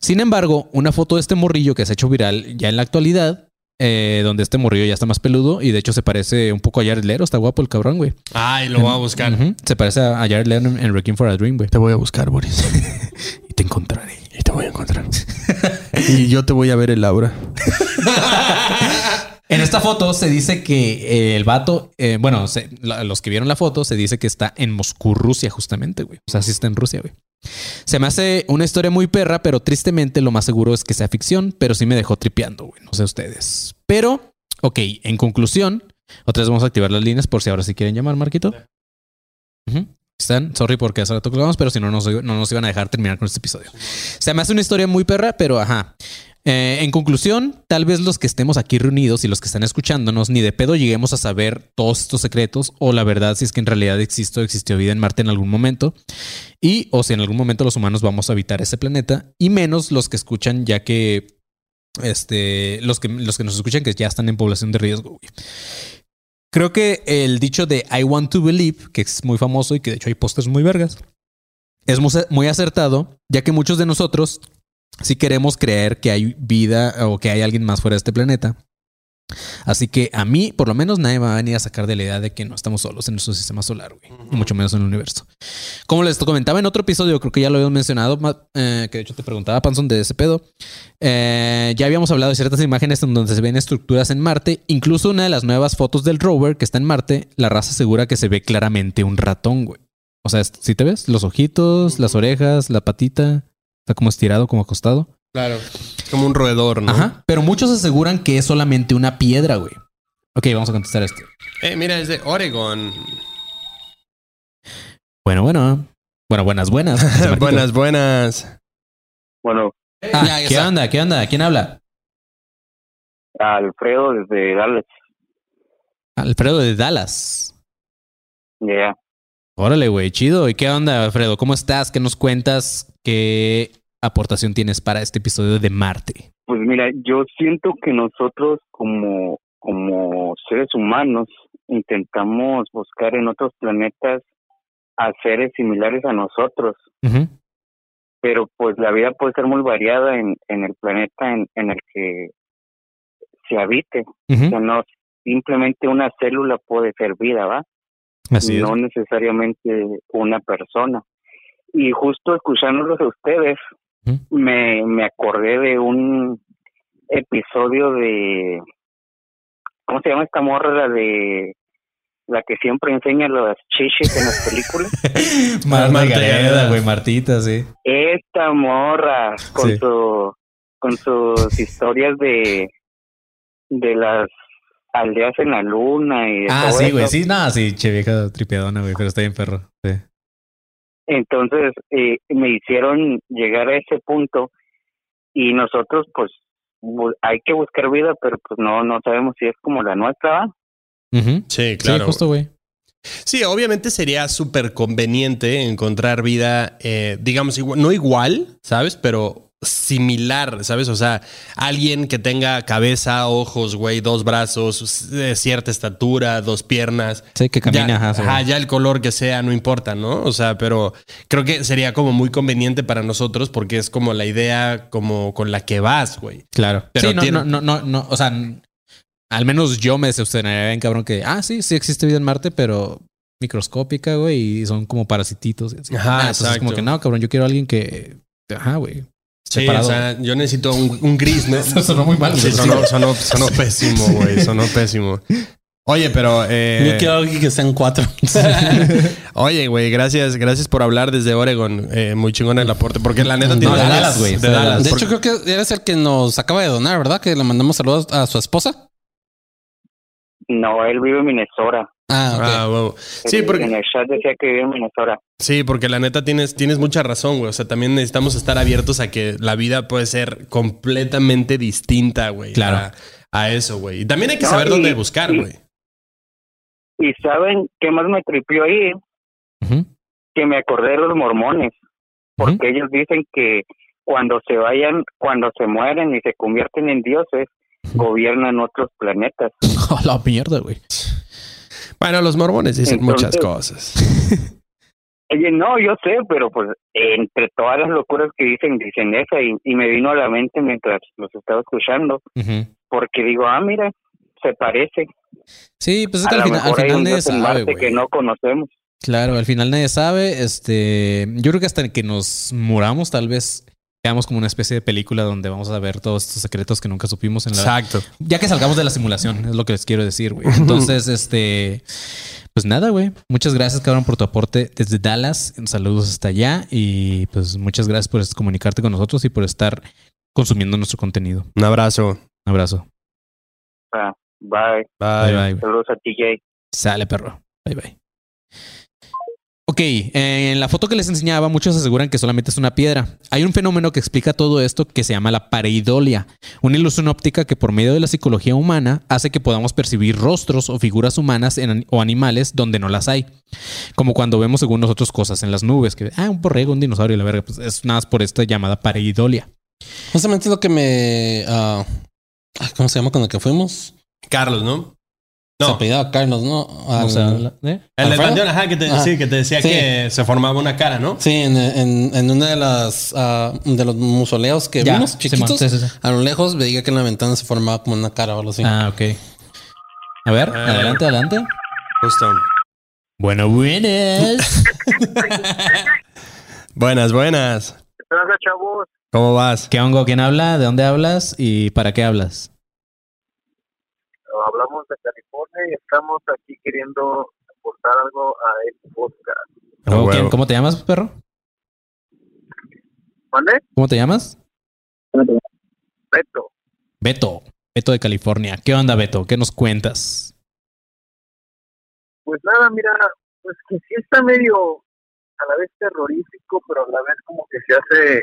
Sin embargo, una foto de este morrillo que se ha hecho viral ya en la actualidad eh, donde este morrillo ya está más peludo y de hecho se parece un poco a Jared Leto. Está guapo el cabrón, güey. Ay, lo voy a buscar. Se parece a Jared Leto en, en Wrecking for a Dream, güey. Te voy a buscar, Boris. Y te encontraré. Y te voy a encontrar. y yo te voy a ver el aura. En esta foto se dice que eh, el vato, eh, bueno, se- la- los que vieron la foto, se dice que está en Moscú, Rusia, justamente, güey. O sea, sí está en Rusia, güey. Se me hace una historia muy perra, pero tristemente lo más seguro es que sea ficción, pero sí me dejó tripeando, güey. No sé ustedes. Pero, ok, en conclusión, otra vez vamos a activar las líneas por si ahora sí quieren llamar, Marquito. Están, sorry porque hace rato que lo vamos, pero si no, no nos iban a dejar terminar con este episodio. Se me hace una historia muy perra, pero ajá. Eh, en conclusión, tal vez los que estemos aquí reunidos y los que están escuchándonos, ni de pedo lleguemos a saber todos estos secretos o la verdad si es que en realidad existe o existió vida en Marte en algún momento y o si en algún momento los humanos vamos a habitar ese planeta y menos los que escuchan ya que este los que los que nos escuchan que ya están en población de riesgo. Creo que el dicho de I want to believe, que es muy famoso y que de hecho hay pósters muy vergas, es muy acertado, ya que muchos de nosotros si queremos creer que hay vida o que hay alguien más fuera de este planeta. Así que a mí, por lo menos, nadie me va a venir a sacar de la idea de que no estamos solos en nuestro sistema solar, güey. Y mucho menos en el universo. Como les comentaba en otro episodio, creo que ya lo habíamos mencionado, eh, que de hecho te preguntaba, Panson, de ese pedo. Eh, ya habíamos hablado de ciertas imágenes en donde se ven estructuras en Marte. Incluso una de las nuevas fotos del rover que está en Marte, la raza asegura que se ve claramente un ratón, güey. O sea, si te ves, los ojitos, las orejas, la patita, está como estirado, como acostado. Claro. Es como un roedor, ¿no? Ajá. Pero muchos aseguran que es solamente una piedra, güey. Ok, vamos a contestar esto. Eh, mira, es de Oregon. Bueno, bueno. Bueno, buenas, buenas. Buenas, buenas. Bueno, Ah, Ya, ya ¿Qué está. onda? ¿Qué onda? ¿Quién habla? Alfredo desde Dallas. Alfredo de Dallas. Ya. Órale, güey, chido. ¿Y qué onda, Alfredo? ¿Cómo estás? ¿Qué nos cuentas? ¿Qué aportación tienes para este episodio de Marte? Pues mira, yo siento que nosotros como, como seres humanos intentamos buscar en otros planetas a seres similares a nosotros, pero pues la vida puede ser muy variada en, en el planeta en, en el que se habite. O sea, no simplemente una célula puede ser vida, ¿va? Así es. no necesariamente una persona. Y justo escuchándolos a ustedes, Me, me acordé de un episodio de, ¿cómo se llama esta morra? La de la que siempre enseña las chiches en las películas. Gareda. güey, Martita, sí. Esta morra con Sí. su con sus historias de de las aldeas en la luna y Ah, todo sí, güey. Sí, no, sí, che vieja tripeadona, güey, pero está bien perro. Sí. Entonces eh, me hicieron llegar a ese punto y nosotros pues hay que buscar vida, pero pues no no sabemos si es como la nuestra. Ujú. Sí, claro. Sí, justo, güey. Sí, obviamente sería súper conveniente encontrar vida, eh, digamos, igual- no igual, ¿sabes? Pero similar, ¿sabes? O sea, alguien que tenga cabeza, ojos, güey, dos brazos, eh, cierta estatura, dos piernas. Sí, que camina, ya, ajá, ya el color que sea, no importa, ¿no? O sea, pero creo que sería como muy conveniente para nosotros porque es como la idea como con la que vas, güey. Claro. Pero sí, no, tiene- no, no, no, no, o sea, al menos yo me decepcionaría bien, cabrón, que, ah, sí, sí existe vida en Marte, pero microscópica, güey, y son como parasititos. y así. Ajá, Ah, entonces es como exacto. que no, cabrón, yo quiero a alguien que, ajá, güey. Sí, separado. o sea, yo necesito un, un gris, ¿no? Eso sonó muy mal. Sí, sonó, sonó, sonó pésimo, güey. Sonó pésimo. Oye, pero. eh, Yo quiero que sean cuatro. Oye, güey, gracias, gracias por hablar desde Oregon. Eh, muy chingón el aporte, porque la neta No, tiene. de Dallas, güey, De de Dallas. De Porque- hecho, creo que eres el que nos acaba de donar, ¿verdad? Que le mandamos saludos a su esposa. No, él vive en Minnesota. Ah, ok. Ah. Sí, En porque, el chat decía que vive en Minnesota. sí, porque la neta tienes, tienes mucha razón, güey. O sea, también necesitamos estar abiertos a que la vida puede ser completamente distinta, güey. Claro. A, a eso, güey. Y también hay que No, saber y- dónde buscar, y- güey. Y saben qué más me tripió ahí, que me acordé de los mormones, porque ellos dicen que cuando se vayan, cuando se mueren y se convierten en dioses, gobiernan otros planetas. A la mierda, güey. Bueno, los mormones dicen Entonces- muchas cosas. Oye, no, yo sé, pero pues entre todas las locuras que dicen, dicen esa y, y me vino a la mente mientras los estaba escuchando, porque digo, ah, mira, se parece. Sí, pues es que a al al final nadie sabe, que no conocemos. Claro, al final nadie sabe. Este, yo creo que hasta que nos muramos, tal vez veamos como una especie de película donde vamos a ver todos estos secretos que nunca supimos en la. Exacto. Ya que salgamos de la simulación, es lo que les quiero decir, güey. Entonces, este, pues nada, güey. Muchas gracias, cabrón, por tu aporte desde Dallas. Saludos hasta allá y pues muchas gracias por comunicarte con nosotros y por estar consumiendo nuestro contenido. Un abrazo. Un abrazo. Ah, bye. Bye. Bye, bye. Saludos a TJ. Sale, perro. Bye, bye. Ok, en la foto que les enseñaba, muchos aseguran que solamente es una piedra. Hay un fenómeno que explica todo esto que se llama la pareidolia, una ilusión óptica que por medio de la psicología humana hace que podamos percibir rostros o figuras humanas en- o animales donde no las hay. Como cuando vemos según nosotros cosas en las nubes, que, ah, un borrego, un dinosaurio, y la verga, pues es nada más por esta llamada pareidolia. Justamente lo que me. ah, ¿Cómo se llama con el que fuimos? Carlos, ¿no? Se No. apellidaba Carlos, ¿no? O sea, Al- la- ¿eh? El del ajá, que te, Ajá. sí, que te decía Sí. que se formaba una cara, ¿no? Sí, en, en, en una de las ah, de los mausoleos que Ya, vimos, chiquitos, sí, sí, sí. a lo lejos veía que en la ventana se formaba como una cara o algo así. Ah, ok. A ver, Ah. adelante, adelante. Justo. Bueno, buenas. Buenas, buenas. ¿Qué pasa, chavos? ¿Cómo vas? ¿Qué hongo? ¿Quién habla? ¿De dónde hablas? ¿Y para qué hablas? Hablamos de California y estamos aquí queriendo aportar algo a este podcast. Ah, Oh, ¿quién- huevo. ¿Cómo te llamas, perro? ¿Vale? ¿Cómo te llamas? Beto. Beto. Beto de California. ¿Qué onda, Beto? ¿Qué nos cuentas? Pues nada, mira, pues que sí está medio a la vez terrorífico, pero a la vez como que se hace,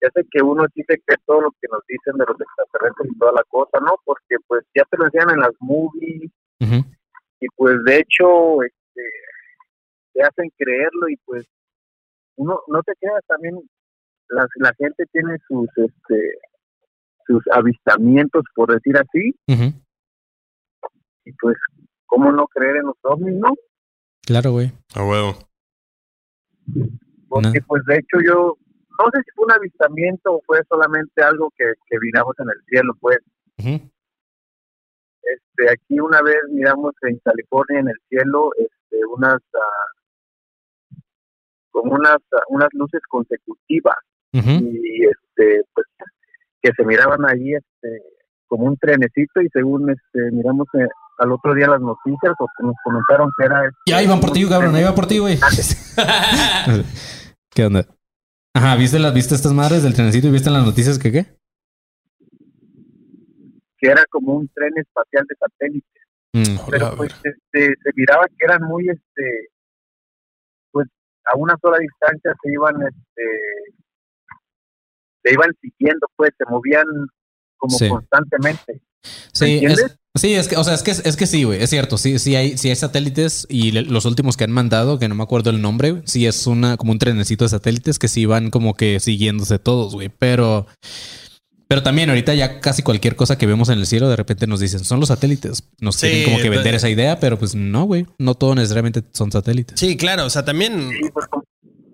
se hace que uno sí se cree todo lo que nos dicen de los extraterrestres y toda la cosa, ¿no? Porque pues ya te lo decían en las movies y pues de hecho este, te hacen creerlo y pues uno no te quedas también la, la gente tiene sus este sus avistamientos por decir así y pues cómo no creer en los ovnis no Claro, güey. A huevo. porque No. pues de hecho yo no sé si fue un avistamiento o fue solamente algo que, que miramos en el cielo pues Ujú. este aquí una vez miramos en California en el cielo este unas ah, como unas ah, unas luces consecutivas y este pues que se miraban ahí este como un trenecito y según este miramos eh, al otro día las noticias o que nos comentaron que era este, Ya iban por ti, cabrón. Ahí tren- va por ti, güey. ¿Qué onda? Ajá, ¿viste las viste estas madres del trenecito y viste en las noticias que qué? que era como un tren espacial de satélite Mm. pero pues este, se miraba que eran muy este pues a una sola distancia se iban este se iban siguiendo pues se movían como Sí. constantemente Sí, entiendes? es, sí, es que, o sea, es que es que sí, güey, es cierto, sí, sí hay, sí hay satélites y le- los últimos que han mandado, que no me acuerdo el nombre, sí es una como un trenecito de satélites que sí van como que siguiéndose todos, güey, pero pero también ahorita ya casi cualquier cosa que vemos en el cielo de repente nos dicen, son los satélites. Nos Sí, quieren como que vender esa idea, pero pues no, güey, no todo necesariamente son satélites. Sí, claro. O sea, también Sí, pues,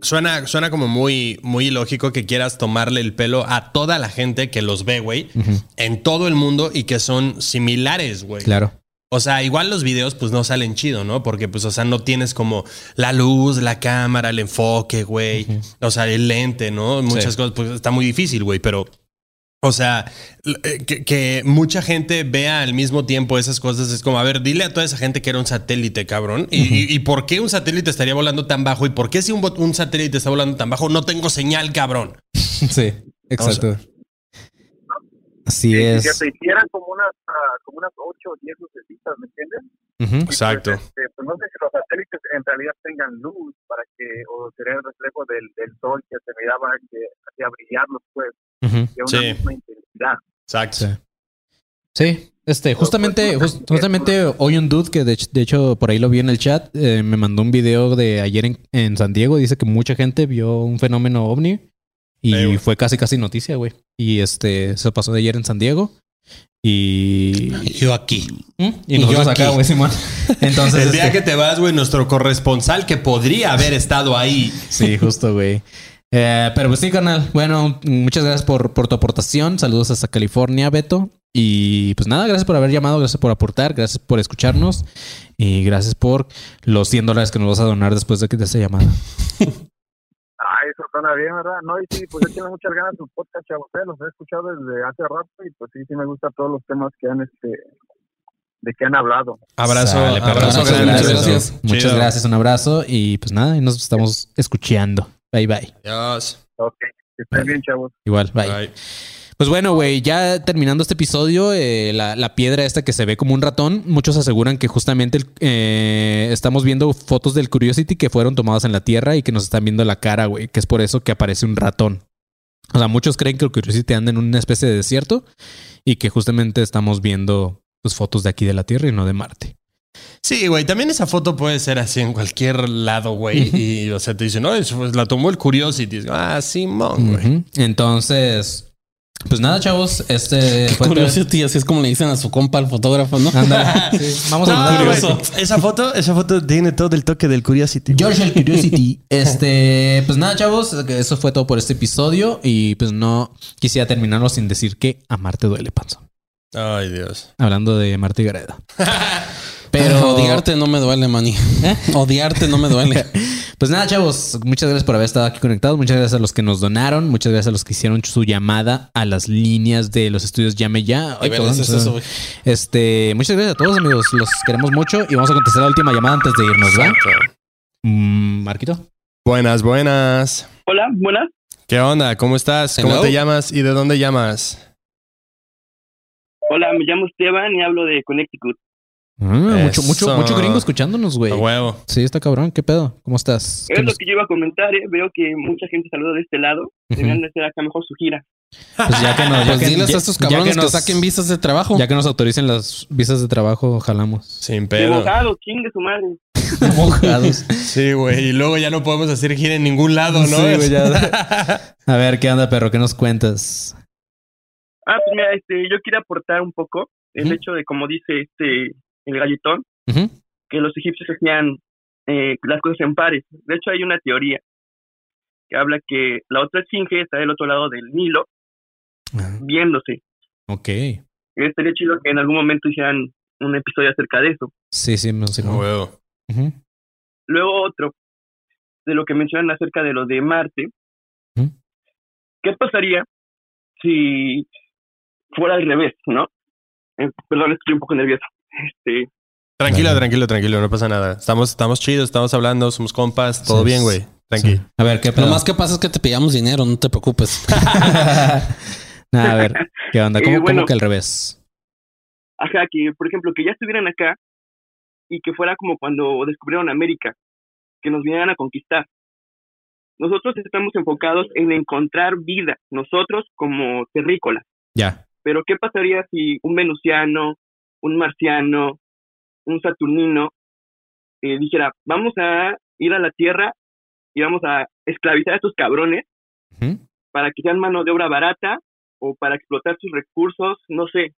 suena, suena como muy, muy ilógico que quieras tomarle el pelo a toda la gente que los ve, güey, en todo el mundo y que son similares, güey. Claro. O sea, igual los videos pues no salen chido, ¿no? Porque pues, o sea, no tienes como la luz, la cámara, el enfoque, güey. O sea, el lente, ¿no? Muchas Sí. cosas, pues está muy difícil, güey, pero... O sea, eh, que, que mucha gente vea al mismo tiempo esas cosas es como, a ver, dile a toda esa gente que era un satélite, cabrón. ¿Y, y- y por qué un satélite estaría volando tan bajo? ¿Y por qué si un, un satélite está volando tan bajo no tengo señal, cabrón? Sí, exacto. Así sí, es. que se hicieran como unas ah, como unas ocho o diez lucecitas ¿me entiendes? Ujú. Exacto. Pues, este, pues no sé si los satélites en realidad tengan luz para que, o sería el reflejo del, del sol que se miraba que hacía brillarlos, pues, Ujú. de una Sí. misma intensidad. Exacto. Sí. Sí, este, justamente, jus- justamente hoy un dude que de, hecho- de hecho por ahí lo vi en el chat, eh, me mandó un video de ayer en, en San Diego, dice que mucha gente vio un fenómeno ovni y fue casi casi noticia, güey. Y este, se pasó de ayer en San Diego y... Yo aquí. ¿Mm? Y Y nosotros yo acá, aquí. güey, Simón. Entonces, El día este, que te vas, güey, nuestro corresponsal que podría haber estado ahí. sí, justo, güey. Eh, pero pues sí, carnal. Bueno, muchas gracias por, por tu aportación. Saludos hasta California, Beto. Y pues nada, gracias por haber llamado, gracias por aportar, gracias por escucharnos y gracias por los 100 dólares que nos vas a donar después de que te esa llamada. Ah, eso suena bien, ¿verdad? No, y sí, pues yo tengo muchas ganas de tu podcast, chavos. eh, Los he escuchado desde hace rato y pues sí, sí me gustan todos los temas que han, este, de que han hablado. Abrazo, Sale, abrazo Muchas gracias. Muchas gracias, un abrazo y pues nada, y nos estamos escuchando. Bye bye. Adiós. Ok, que estén bien, chavos. Igual, bye. Bye. Pues bueno, güey, ya terminando este episodio, eh, la, la piedra esta que se ve como un ratón, muchos aseguran que justamente el- eh, estamos viendo fotos del Curiosity que fueron tomadas en la Tierra y que nos están viendo la cara, güey, que es por eso que aparece un ratón. O sea, muchos creen que el Curiosity anda en una especie de desierto y que justamente estamos viendo pues, fotos de aquí de la Tierra y no de Marte. Sí, güey, también esa foto puede ser así en cualquier lado, güey. Y, o sea, te dicen, no, eso pues, la tomó el Curiosity. Ah, Simón, güey. Entonces, pues nada, chavos, este fue Curiosity, así es como le dicen a su compa al fotógrafo, ¿no? Ándale. Sí, Vamos a No, Curiosity. esa foto, esa foto tiene todo el toque del Curiosity. George el Curiosity. Este, pues nada, chavos, eso fue todo por este episodio. Y pues no quisiera terminarlo sin decir que amarte duele, panzo. Ay, Dios. Hablando de Marta y Gareda. Pero odiarte no me duele, mani. Odiarte no me duele. Pues nada, chavos, muchas gracias por haber estado aquí conectados. Muchas gracias a los que nos donaron. Muchas gracias a los que hicieron su llamada a las líneas de los estudios Llame Ya. Ay, es eso, güey. este, muchas gracias a todos, amigos. Los queremos mucho y vamos a contestar la última llamada antes de irnos, ¿va? Mm, Marquito. Buenas, buenas. Hola, buenas. ¿Qué onda? ¿Cómo estás? ¿Cómo Hello. te llamas y de dónde llamas? Hola, me llamo Esteban y hablo de Connecticut. Ah, mucho, mucho, mucho gringo escuchándonos, güey. A huevo. Sí, está cabrón. ¿Qué pedo? ¿Cómo estás? ¿Qué Es lo nos- que yo iba a comentar, ¿eh? Veo que mucha gente saluda de este lado. Deberían de hacer acá mejor su gira. Pues ya que nos, ya Pues que- diles ya- a estos cabrones que, nos- saquen visas de trabajo. Ya que nos autoricen las visas de trabajo, jalamos. Sin De pedo. abogado, chingue su madre. Mojados. Sí, güey. Y luego ya no podemos hacer gira en ningún lado, ¿no? Sí, güey, ya. A ver, ¿qué onda, perro? ¿Qué nos cuentas? Ah, pues mira, este, yo quiero aportar un poco el hecho de, como dice este, el galletón, que los egipcios hacían eh, las cosas en pares. De hecho, hay una teoría que habla que la otra esfinge está del otro lado del Nilo, Ah, viéndose. Ok. Estaría chido que en algún momento hicieran un episodio acerca de eso. Sí, sí, me huevo. Ujú. Luego otro, de lo que mencionan acerca de lo de Marte. ¿Qué pasaría si fuera al revés, no? Eh, perdón, estoy un poco nervioso. Este, Tranquilo, tranquilo, tranquilo. No pasa nada. Estamos, estamos chidos, estamos hablando, somos compas. Todo Sí, bien, güey. Tranquilo. Sí. A ver, ¿qué Lo más que pasa es que te pillamos dinero, no te preocupes. Nah, a ver, ¿qué onda? ¿Cómo, Eh, bueno. cómo que al revés? ajá, que por ejemplo, que ya estuvieran acá y que fuera como cuando descubrieron América, que nos vinieran a conquistar. Nosotros estamos enfocados en encontrar vida, nosotros como terrícolas. Ya. Pero ¿qué pasaría si un venusiano, un marciano, un saturnino eh, dijera, vamos a ir a la Tierra y vamos a esclavizar a estos cabrones para que sean mano de obra barata o para explotar sus recursos, no sé,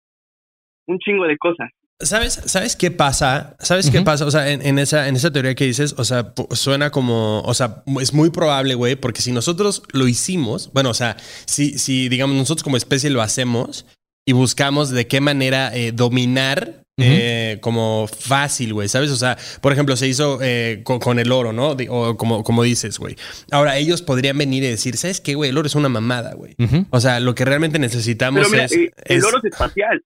un chingo de cosas. ¿Sabes, ¿Sabes qué pasa? ¿Sabes qué pasa? O sea, en, en esa, en esa teoría que dices, o sea, suena como, o sea, es muy probable, güey, porque si nosotros lo hicimos, bueno, o sea, si, si digamos nosotros como especie lo hacemos y buscamos de qué manera eh, dominar eh, como fácil, güey, ¿sabes? O sea, por ejemplo, se hizo eh, con, con el oro, ¿no? O como, como dices, güey. Ahora, ellos podrían venir y decir, ¿sabes qué, güey? El oro es una mamada, güey. O sea, lo que realmente necesitamos Pero mira, es... eh, el es- oro es espacial.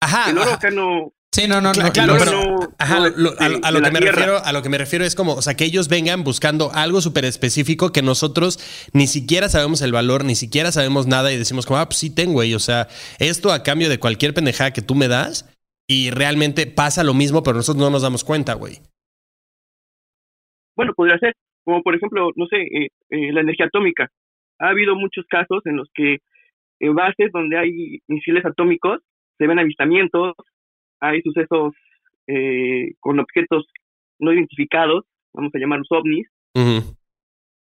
Ajá, El oro ajá. acá no... Sí, no, no, no. claro, pero- no- Ajá, lo- a, lo- a lo de que me Tierra. refiero, a lo que me refiero es como, o sea, que ellos vengan buscando algo súper específico que nosotros ni siquiera sabemos el valor, ni siquiera sabemos nada y decimos como, ah, pues sí tengo, güey. O sea, esto a cambio de cualquier pendejada que tú me das y realmente pasa lo mismo, pero nosotros no nos damos cuenta, güey. Bueno, podría ser, como por ejemplo, no sé, eh, eh, la energía atómica. Ha habido muchos casos en los que en bases donde hay misiles atómicos se ven avistamientos, hay sucesos eh, con objetos no identificados, vamos a llamarlos ovnis.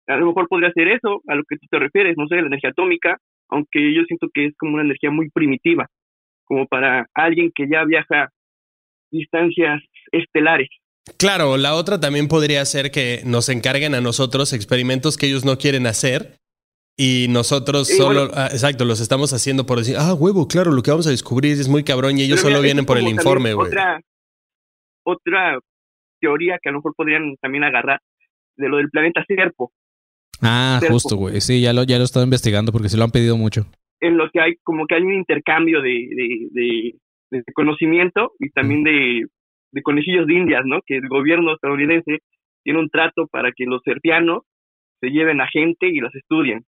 A lo mejor podría ser eso, a lo que tú te refieres, no sé, la energía atómica, aunque yo siento que es como una energía muy primitiva, como para alguien que ya viaja distancias estelares. Claro, la otra también podría ser que nos encarguen a nosotros experimentos que ellos no quieren hacer Y nosotros Sí, solo, bueno. ah, exacto, los estamos haciendo por decir, ah, huevo, claro, lo que vamos a descubrir es muy cabrón y ellos solo mira, vienen por el informe, güey. Otra, otra teoría que a lo mejor podrían también agarrar de lo del planeta Serpo, Ah, justo, güey. Sí, ya lo, ya lo he estado investigando porque sí lo han pedido mucho. en lo que hay como que hay un intercambio de, de, de- de conocimiento y también de, de conejillos de indias, ¿no? Que el gobierno estadounidense tiene un trato para que los serpianos se lleven a gente y los estudien.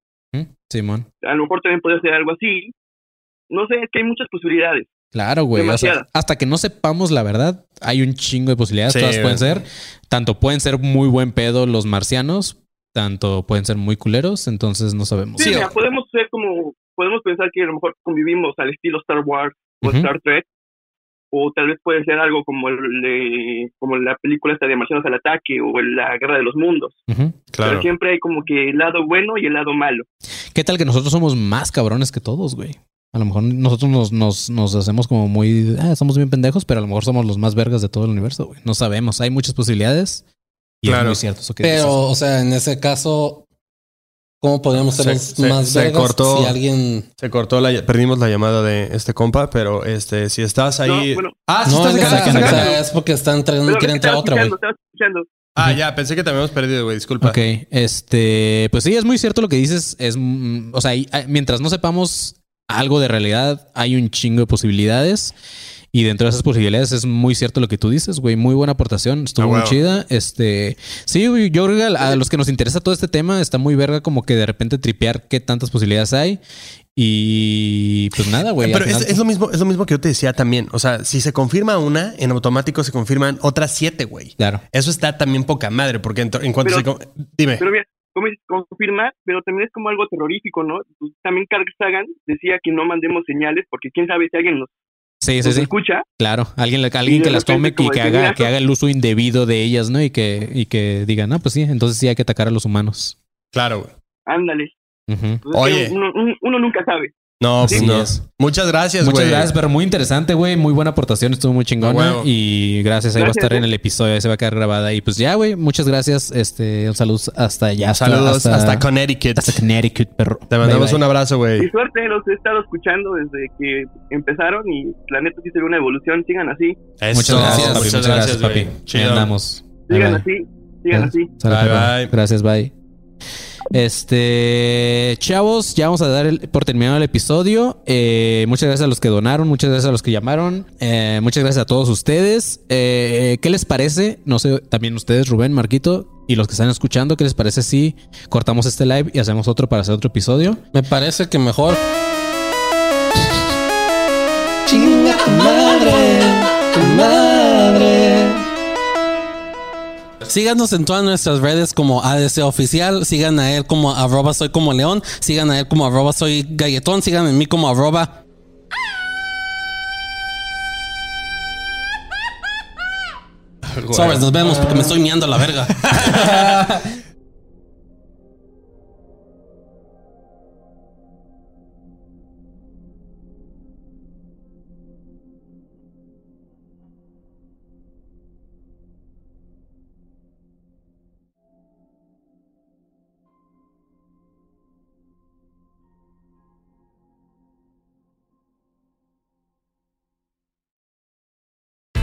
Simón. A lo mejor también puede ser algo así. No sé, es que hay muchas posibilidades. Claro, güey. O sea, hasta que no sepamos la verdad, hay un chingo de posibilidades. Sí, Todas pueden ser. Tanto pueden ser muy buen pedo los marcianos, tanto pueden ser muy culeros. Entonces no sabemos. Sí, Sí, mira, o- podemos ser como, podemos pensar que a lo mejor convivimos al estilo Star Wars o. Star Trek, o tal vez puede ser algo como el de- como la película esta de Marcianos al ataque o la Guerra de los Mundos. Ujú. Claro. Pero siempre hay como que el lado bueno y el lado malo. ¿Qué tal que nosotros somos más cabrones que todos, güey? A lo mejor nosotros nos, nos, nos hacemos como muy... Ah, somos bien pendejos, pero a lo mejor somos los más vergas de todo el universo, güey. No sabemos. Hay muchas posibilidades. Y es muy cierto eso que Pero, dices. o sea, en ese caso, ¿cómo podríamos ser Se- los se- más se vergas cortó. si alguien... Se cortó la, perdimos la llamada de este compa, pero este, si estás ahí. No, bueno. ah, sí No, estás acá, o acá. sea, es porque está entrando, Pero quiere entrar otra, güey. Ah, ya, pensé que te habíamos perdido, güey. Disculpa. Ok, este, pues sí, es muy cierto lo que dices. Es, mm, o sea, mientras no sepamos algo de realidad, hay un chingo de posibilidades. Y dentro de esas posibilidades es muy cierto lo que tú dices, güey. Muy buena aportación. Estuvo Ah, muy chida. Este, sí, güey, yo creo que a los que nos interesa todo este tema está muy verga como que de repente tripear qué tantas posibilidades hay. Y pues nada, güey. Pero es, final- es lo mismo, es lo mismo que yo te decía también. O sea, si se confirma una, en automático se confirman otras siete, güey. Claro. Eso está también poca madre, porque en, to- en cuanto Pero- se. con- Dime. Pero mira, como dices, confirmar, pero también es como algo terrorífico, ¿no? También Carl Sagan decía que no mandemos señales porque quién sabe si alguien nos, Sí, sí, sí. escucha. Claro. Alguien, alguien que las tome y que haga, que haga el uso indebido de ellas, ¿no? Y que, y que digan, no, pues sí, entonces sí hay que atacar a los humanos. Claro, güey. Ándale. Oye. Uno, uno- uno nunca sabe. No, pues no. es. Muchas gracias, güey. Muchas gracias, pero muy interesante, güey. Muy buena aportación, estuvo muy chingona. Y gracias, ahí va a estar en el episodio, ahí se va a quedar grabada. Y pues ya, güey, muchas gracias. Este, un saludo hasta allá. Saludos hasta, hasta, Connecticut. hasta Connecticut, perro. Te mandamos Bye, bye. un abrazo, Y güey. suerte, los he estado escuchando desde que empezaron y la neta sí se ve una evolución. Sigan así, Eso, Muchas gracias, papi. Muchas Muchas gracias, papi. Chido. andamos. Sigan bye. así, sigan así. Bye, bye. Gracias, bye. Este, chavos, ya vamos a dar el- por terminado el episodio. Eh, muchas gracias a los que donaron, muchas gracias a los que llamaron, eh, muchas gracias a todos ustedes. Eh, ¿Qué les parece? No sé, también ustedes, Rubén, Marquito y los que están escuchando, ¿qué les parece si cortamos este live y hacemos otro para hacer otro episodio? Me parece que mejor... Síganos en todas nuestras redes como ADC Oficial. Sigan a él como arroba soy como león. Sigan a él como arroba soy galletón. Sigan en mí como arroba. Sobres, nos vemos porque me estoy miando a la verga.